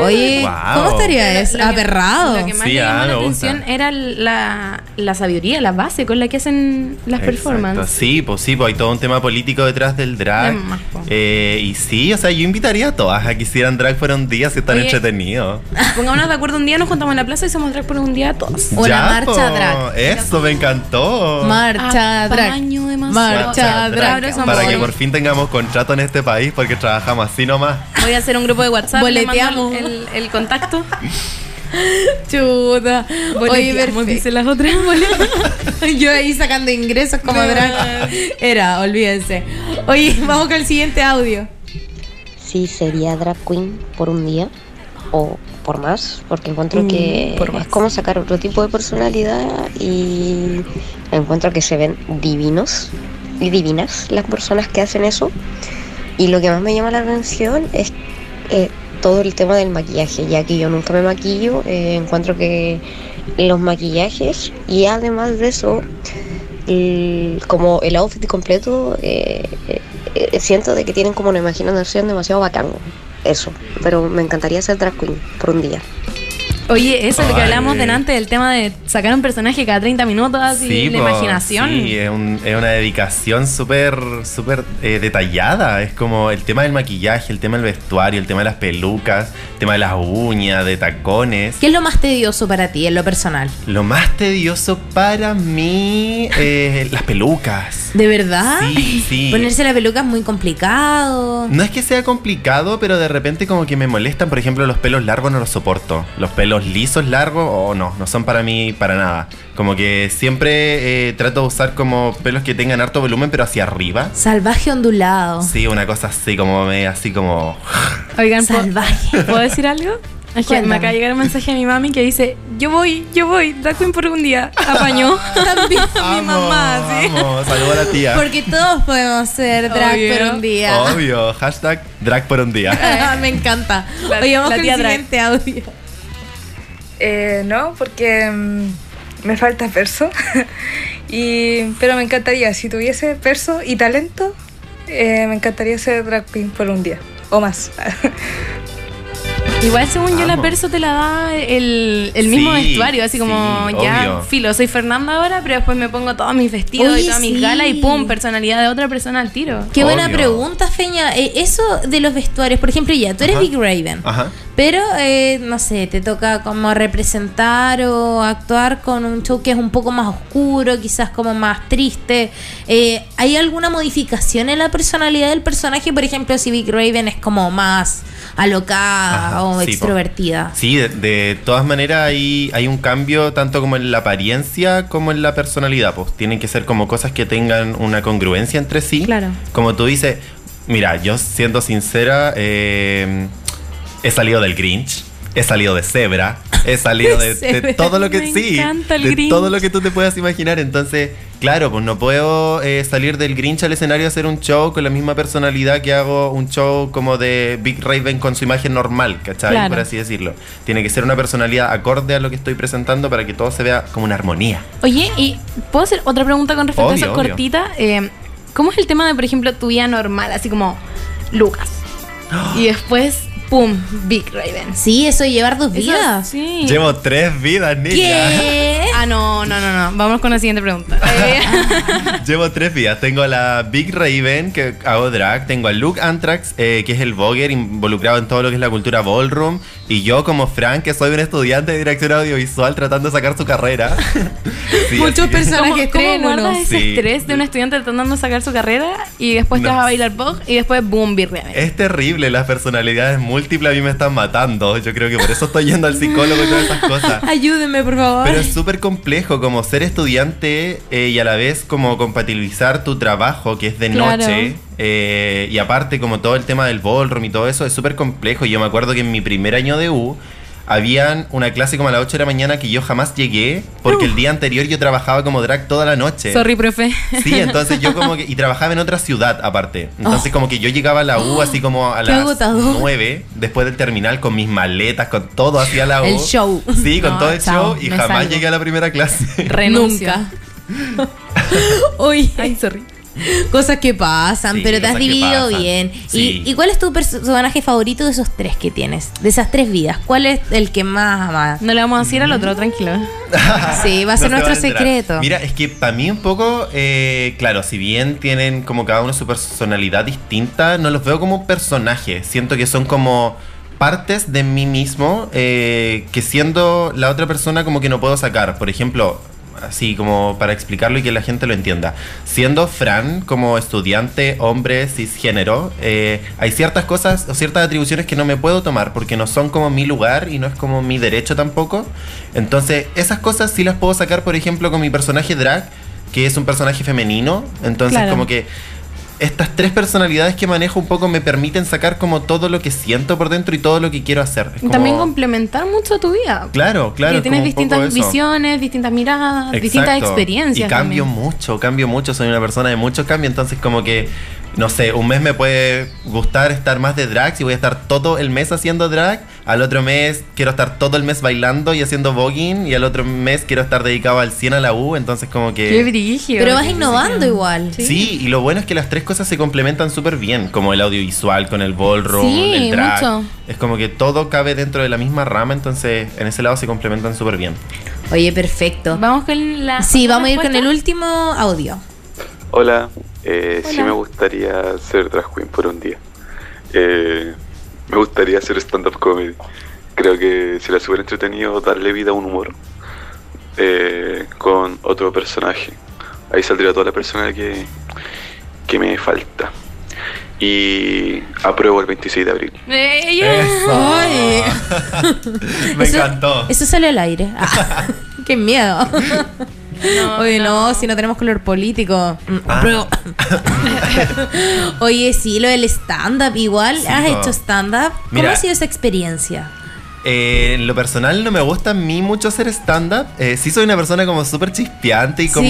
Oye, Wow. ¿cómo estaría eso? Aperrado. Lo que más Sí, me llamó ah, la me gusta. atención era la, la sabiduría, la base con la que hacen las Exacto. performances. Sí, pues sí, pues hay todo un tema político detrás del drag. Más. Eh, y sí, o sea, yo invitaría a todas a que hicieran drag por un día si están Oye. entretenidos. Pongámonos de acuerdo un día, nos juntamos en la plaza y hacemos drag por un día todos. Una Ya, marcha po, drag. Eso me encantó. Marcha drag. Apaño demasiado. Marcha Marcha drag. drag. Para que por fin tengamos contrato en este país porque trabajamos así nomás. Voy a hacer un grupo de WhatsApp. Boleteamos. El, contacto. Chuta. Oye, Boleteamos, dice las otras. Yo ahí sacando ingresos como drag. Era, olvídense. Oye, vamos con el siguiente audio. Sí, sería drag queen por un día o por más, porque encuentro Mm, que por más. es como sacar otro tipo de personalidad y encuentro que se ven divinos y divinas las personas que hacen eso. Y lo que más me llama la atención es eh, todo el tema del maquillaje, ya que yo nunca me maquillo, eh, encuentro que los maquillajes y además de eso, como el outfit completo, eh, eh, siento de que tienen como una imaginación demasiado bacán. Eso, pero me encantaría ser drag queen por un día. Oye, eso es lo que hablamos delante del tema de sacar un personaje cada 30 minutos así, la po, imaginación. Sí, es, un- es una dedicación súper, súper eh, detallada. Es como el tema del maquillaje, el tema del vestuario, el tema de las pelucas, el tema de las uñas, de tacones. ¿Qué es lo más tedioso para ti en lo personal? Lo más tedioso para mí, eh, las pelucas. ¿De verdad? Sí, sí. Ponerse la peluca es muy complicado. No es que sea complicado, pero de repente como que me molestan, por ejemplo, los pelos largos no los soporto. Los pelos lisos largos, o no, no son para mí para nada. Como que siempre eh, trato de usar como pelos que tengan harto volumen, pero hacia arriba. Salvaje ondulado. Sí, una cosa así como media así como... Oigan, ¿puedo- Salvaje. ¿puedo decir algo? Es que me acaba de llegar un mensaje a mi mami que dice, yo voy, yo voy, drag queen por un día. Apañó. También mi mamá, sí. Vamos, saludo a la tía. Porque todos podemos ser drag Obvio. por un día. Obvio, hashtag drag por un día. Me encanta. La- Oye, vamos la con el drag. siguiente audio. Eh, no, porque mm, me falta verso. y, pero me encantaría, si tuviese verso y talento, eh, me encantaría ser drag queen por un día o más. Igual según yo la perso te la da el, el mismo Sí, vestuario, así como sí, ya obvio. filo, soy Fernanda ahora, pero después me pongo todos mis vestidos Oye, y todas mis galas y pum, personalidad de otra persona al tiro. Qué buena pregunta, Feña. Eh, eso de los vestuarios, por ejemplo, ya, tú eres Ajá. Big Raven. Ajá. Pero, eh, no sé, te toca como representar o actuar con un show que es un poco más oscuro, quizás como más triste. Eh, ¿Hay alguna modificación en la personalidad del personaje? Por ejemplo, si Big Raven es como más alocada Ajá, o sí, po. extrovertida. Sí, de, de todas maneras hay, hay un cambio tanto como en la apariencia como en la personalidad. Pues tienen que ser como cosas que tengan una congruencia entre sí. Claro. Como tú dices, mira, yo siendo sincera, eh, he salido del Grinch. He salido de Zebra, he salido de, todo lo que Me sí, encanta el de Grinch. todo lo que tú te puedas imaginar. Entonces, claro, pues no puedo eh, salir del Grinch al escenario a hacer un show con la misma personalidad que hago un show como de Big Raven con su imagen normal, ¿cachai? Claro. Por así decirlo. Tiene que ser una personalidad acorde a lo que estoy presentando para que todo se vea como una armonía. Oye, y ¿puedo hacer otra pregunta con respecto Obvio, a esa obvio. cortita? Eh, ¿Cómo es el tema de, por ejemplo, tu vida normal? Así como Lucas. Y después, pum, Big Raven. Sí, eso de llevar dos Eso- vidas. sí. Llevo tres vidas, niña. ¿Qué? Ah, no, no, no, no. Vamos con la siguiente pregunta. Eh, Llevo tres vidas. Tengo a la Big Raven, que hago drag. Tengo a Luke Antrax, eh, que es el Voguer involucrado en todo lo que es la cultura ballroom. Y yo, como Frank, que soy un estudiante de dirección audiovisual tratando de sacar su carrera. Sí, Muchos así que- personajes ¿Cómo, cómo creen o guardas ese Sí. estrés de un estudiante tratando de sacar su carrera y después te No. vas a bailar Vogue y después boom, Big Raven? Es terrible, las personalidades múltiples a mí me están matando. Yo creo que por eso estoy yendo al psicólogo y todas esas cosas. Ayúdenme, por favor. Pero es súper complejo como ser estudiante eh, y a la vez como compatibilizar tu trabajo que es de Claro. noche eh, y aparte como todo el tema del ballroom y todo eso es súper complejo. Yo me acuerdo que en mi primer año de U habían una clase como a las 8 de la mañana que yo jamás llegué porque el día anterior yo trabajaba como drag toda la noche. Sorry, profe. Sí, entonces yo como que... Y trabajaba en otra ciudad aparte. Entonces Oh. como que yo llegaba a la U así como a Qué las agotador. 9 después del terminal con mis maletas, con todo hacia la U. El show. Sí, con No, todo el chao, show y jamás salgo. llegué a la primera clase. Renuncio. Nunca. Oye, Ay, sorry. Cosas que pasan, Sí, pero te has dividido bien. Sí. ¿Y, ¿Y cuál es tu personaje favorito de esos tres que tienes? De esas tres vidas. ¿Cuál es el que más amas? No le vamos a decir al otro, tranquilo. Sí, va a ser No se nuestro secreto. Mira, es que para mí un poco, eh, claro, si bien tienen como cada uno su personalidad distinta, no los veo como personajes. Siento que son como partes de mí mismo eh, que siendo la otra persona como que no puedo sacar. Por ejemplo, así como para explicarlo y que la gente lo entienda. Siendo Fran como estudiante, hombre, cisgénero, eh, hay ciertas cosas o ciertas atribuciones que no me puedo tomar porque no son como mi lugar y no es como mi derecho tampoco. Entonces, esas cosas sí las puedo sacar, por ejemplo, con mi personaje drag, que es un personaje femenino. Entonces, Claro. como que estas tres personalidades que manejo un poco me permiten sacar como todo lo que siento por dentro y todo lo que quiero hacer. Y También como- complementar mucho tu vida. Claro, claro. que es tienes como distintas visiones, distintas miradas, distintas experiencias. Y cambio también. mucho, cambio mucho. Soy una persona de mucho cambio. Entonces, como que, no sé, un mes me puede gustar estar más de drag y voy a estar todo el mes haciendo drag. Al otro mes quiero estar todo el mes bailando y haciendo voguing. Y al otro mes quiero estar dedicado al 100 a la U. Entonces, como que. Qué brígido. Pero vas qué innovando igual. Sí. y lo bueno es que las tres cosas se complementan súper bien, como el audiovisual con el ballroom, Sí, el drag. mucho. Es como que todo cabe dentro de la misma rama, entonces en ese lado se complementan súper bien. Oye, perfecto. Vamos con la. Sí, vamos a ir con el último audio. Hola, eh, sí me gustaría ser drag queen por un día. Eh, me gustaría hacer stand-up comedy. Creo que sería súper entretenido darle vida a un humor eh, con otro personaje. Ahí saldría toda la persona que, que me falta. Y apruebo el 26 de abril. Ella. Ay. Me Eso- encantó. Eso salió al aire. Ah, qué miedo. No, Oye, no. no. si no tenemos color político. Mm, Ah. Oye, sí, lo del stand-up. Igual, Sí, ¿has hecho stand-up? ¿Cómo Mira. ha sido esa experiencia? Eh, en lo personal no me gusta a mí mucho hacer stand-up. Eh, sí soy una persona como súper chispeante y como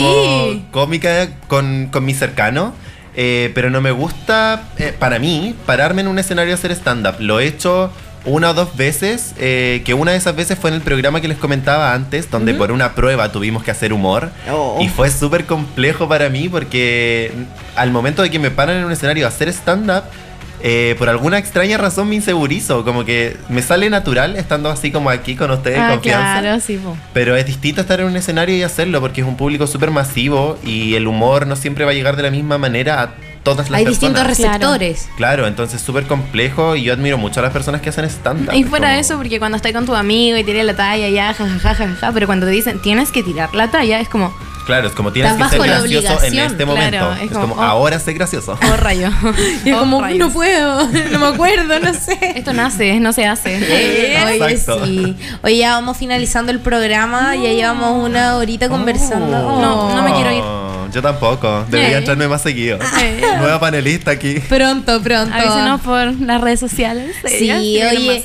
Sí. cómica con, con mi cercano. Eh, pero no me gusta, eh, para mí, pararme en un escenario a hacer stand-up. Lo he hecho una o dos veces, eh, que una de esas veces fue en el programa que les comentaba antes, donde por una prueba tuvimos que hacer humor. Oh. Y fue súper complejo para mí porque al momento de que me paran en un escenario a hacer stand-up, eh, por alguna extraña razón me insegurizo, como que me sale natural estando así como aquí con ustedes Ah, confianza. claro, sí, po. Pero es distinto estar en un escenario y hacerlo porque es un público súper masivo y el humor no siempre va a llegar de la misma manera a todas las Hay personas. distintos receptores. Claro, entonces súper complejo y yo admiro mucho a las personas que hacen stand-up. Y fuera como- de eso, porque cuando estás con tu amigo y tiras la talla, ya, jajaja, jajaja, pero cuando te dicen tienes que tirar la talla, es como, Claro, es como tienes que ser gracioso en este claro, momento. es es como, como, oh. ahora sé gracioso. oh rayo. Y es Oh, como, rayos. no puedo, no me acuerdo, no sé. Esto nace, no se hace. Oye, Exacto. sí. Oye, ya vamos finalizando el programa. Ya llevamos una horita conversando. Oh. No, no me quiero ir. Yo tampoco. Debería Eh. entrarme más seguido. Nueva panelista aquí. Pronto, pronto. Avísenos por las redes sociales. Sí, oye, más.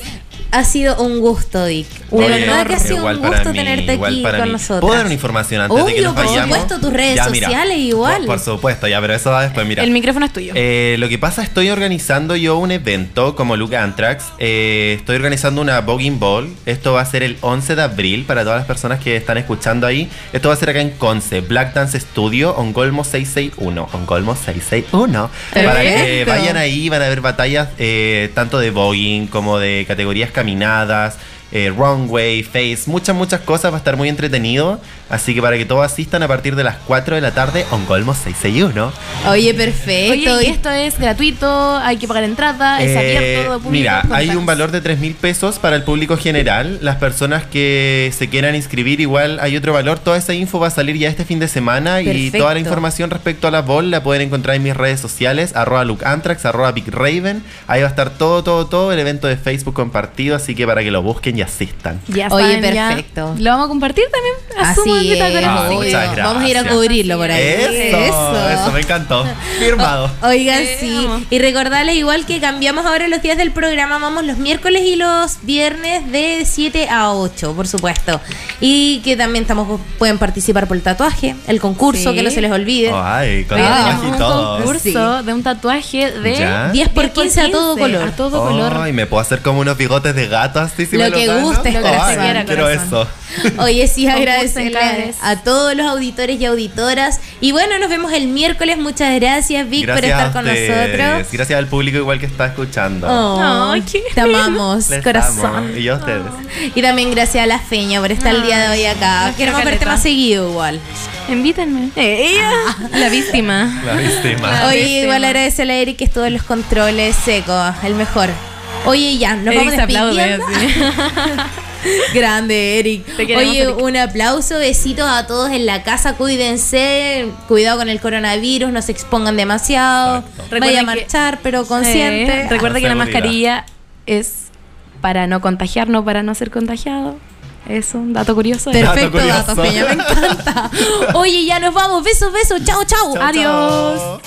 Ha sido un gusto, Dick. De Oye, verdad que ha sido un gusto mí, tenerte aquí con mí. nosotros. ¿Puedo dar una información antes de que Obvio, nos por vayamos? supuesto, tus redes Ya, mira. sociales igual. Por, por supuesto, ya, pero eso va después, mira. El micrófono es tuyo. Eh, lo que pasa, estoy organizando yo un evento como Luke Anthrax. Eh, estoy organizando una Voguing Ball. Esto va a ser el 11 de abril para todas las personas que están escuchando ahí. Esto va a ser acá en Conce, Black Dance Studio, Ongolmo 661. Ongolmo 661. Para que vayan ahí, van a ver batallas eh, tanto de Voguing como de categorías caminadas. Eh, runway, face, muchas, muchas cosas, va a estar muy entretenido. Así que para que todos asistan a partir de las 4 de la tarde, Ongolmo 661. Oye, perfecto. Oye, y esto es gratuito, hay que pagar entrada, es Eh, abierto, todo público. Mira, hay un valor de 3 mil pesos para el público general. Las personas que se quieran inscribir, igual hay otro valor. Toda esa info va a salir ya este fin de semana y toda la información respecto a la ball la pueden encontrar en mis redes sociales, arroba lukeantrax, arroba Big Raven. Ahí va a estar todo, todo, todo el evento de Facebook compartido, así que para que lo busquen y asistan. Ya Oye, saben, ya. perfecto. Lo vamos a compartir también. Asumo Así que está es, con el Ah, muchas gracias. Vamos a ir a cubrirlo por ahí. Eso, eso, me encantó. Firmado. Oigan, Eh, sí. vamos. Y recordarles igual que cambiamos ahora los días del programa. Vamos los miércoles y los viernes de 7 a 8, por supuesto. Y que también estamos pueden participar por el tatuaje, el concurso, Sí. que no se les olvide. Ay, con el Ah, y un concurso de un tatuaje de Ya. 10 por 15 a todo color. A todo color. Ay, me puedo hacer como unos bigotes de gato así si Lo me lo le ¿verdad, gusta no? Ay, corazón. quiero eso. Oye, sí, agradecerle a todos los auditores y auditoras. Y bueno, nos vemos el miércoles. Muchas gracias, Vic, por estar con nosotros. Gracias al público igual que está escuchando. Oh, Ay, qué te amamos, Les corazón. amo. Y yo a ustedes. Y también gracias a la Feña por estar el día de hoy acá. Nos Queremos verte más seguido igual. Invítenme. ella. La víctima. La víctima. La Oye, víctima. igual agradecerle a Eric que estuvo en los controles secos, el mejor. Oye, ya, nos Eric vamos despidiendo. Grande, Eric. Oye, Eric. un aplauso, besitos a todos en la casa, cuídense, cuidado con el coronavirus, no se expongan demasiado. Vaya a que- marchar, pero consciente. Eh, recuerda que la mascarilla es para no contagiar, no para no ser contagiado. Es un dato curioso. Perfecto, Dato dato, curioso. Me encanta. Oye, ya nos vamos. Besos, besos. Chao, chao. Adiós.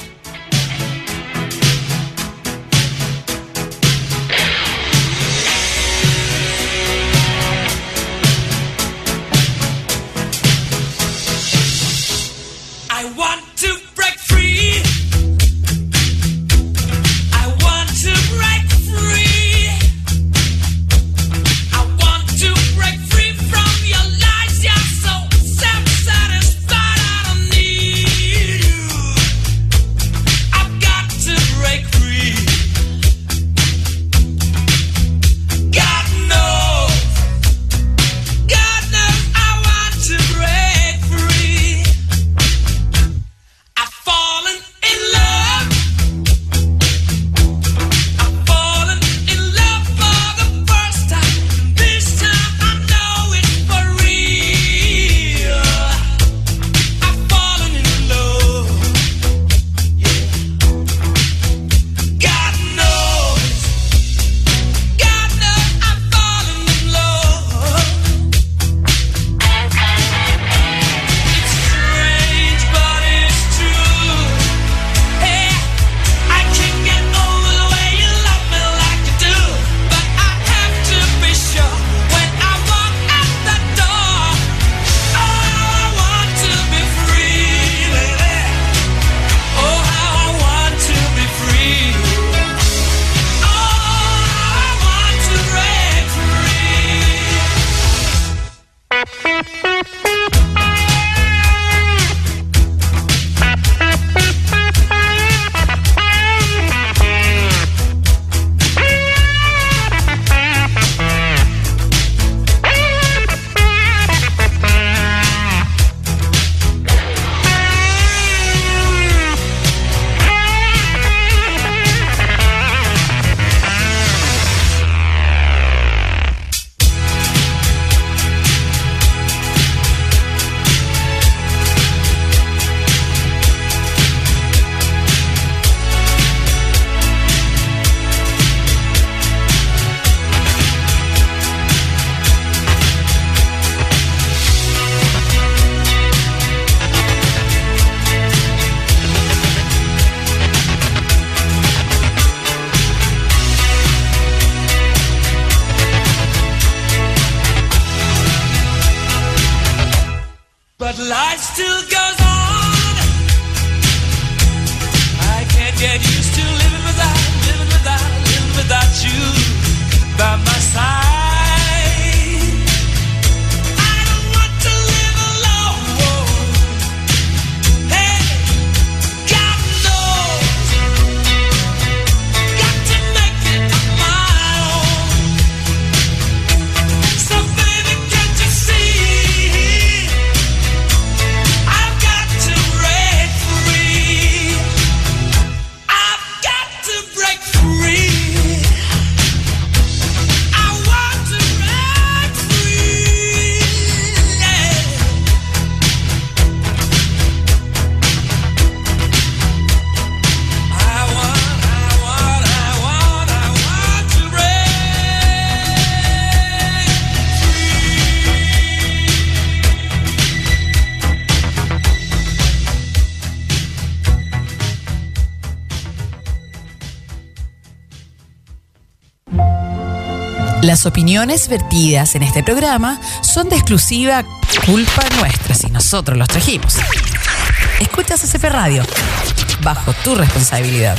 Las opiniones vertidas en este programa son de exclusiva culpa nuestra si nosotros los trajimos. Escuchas CP Radio, bajo tu responsabilidad.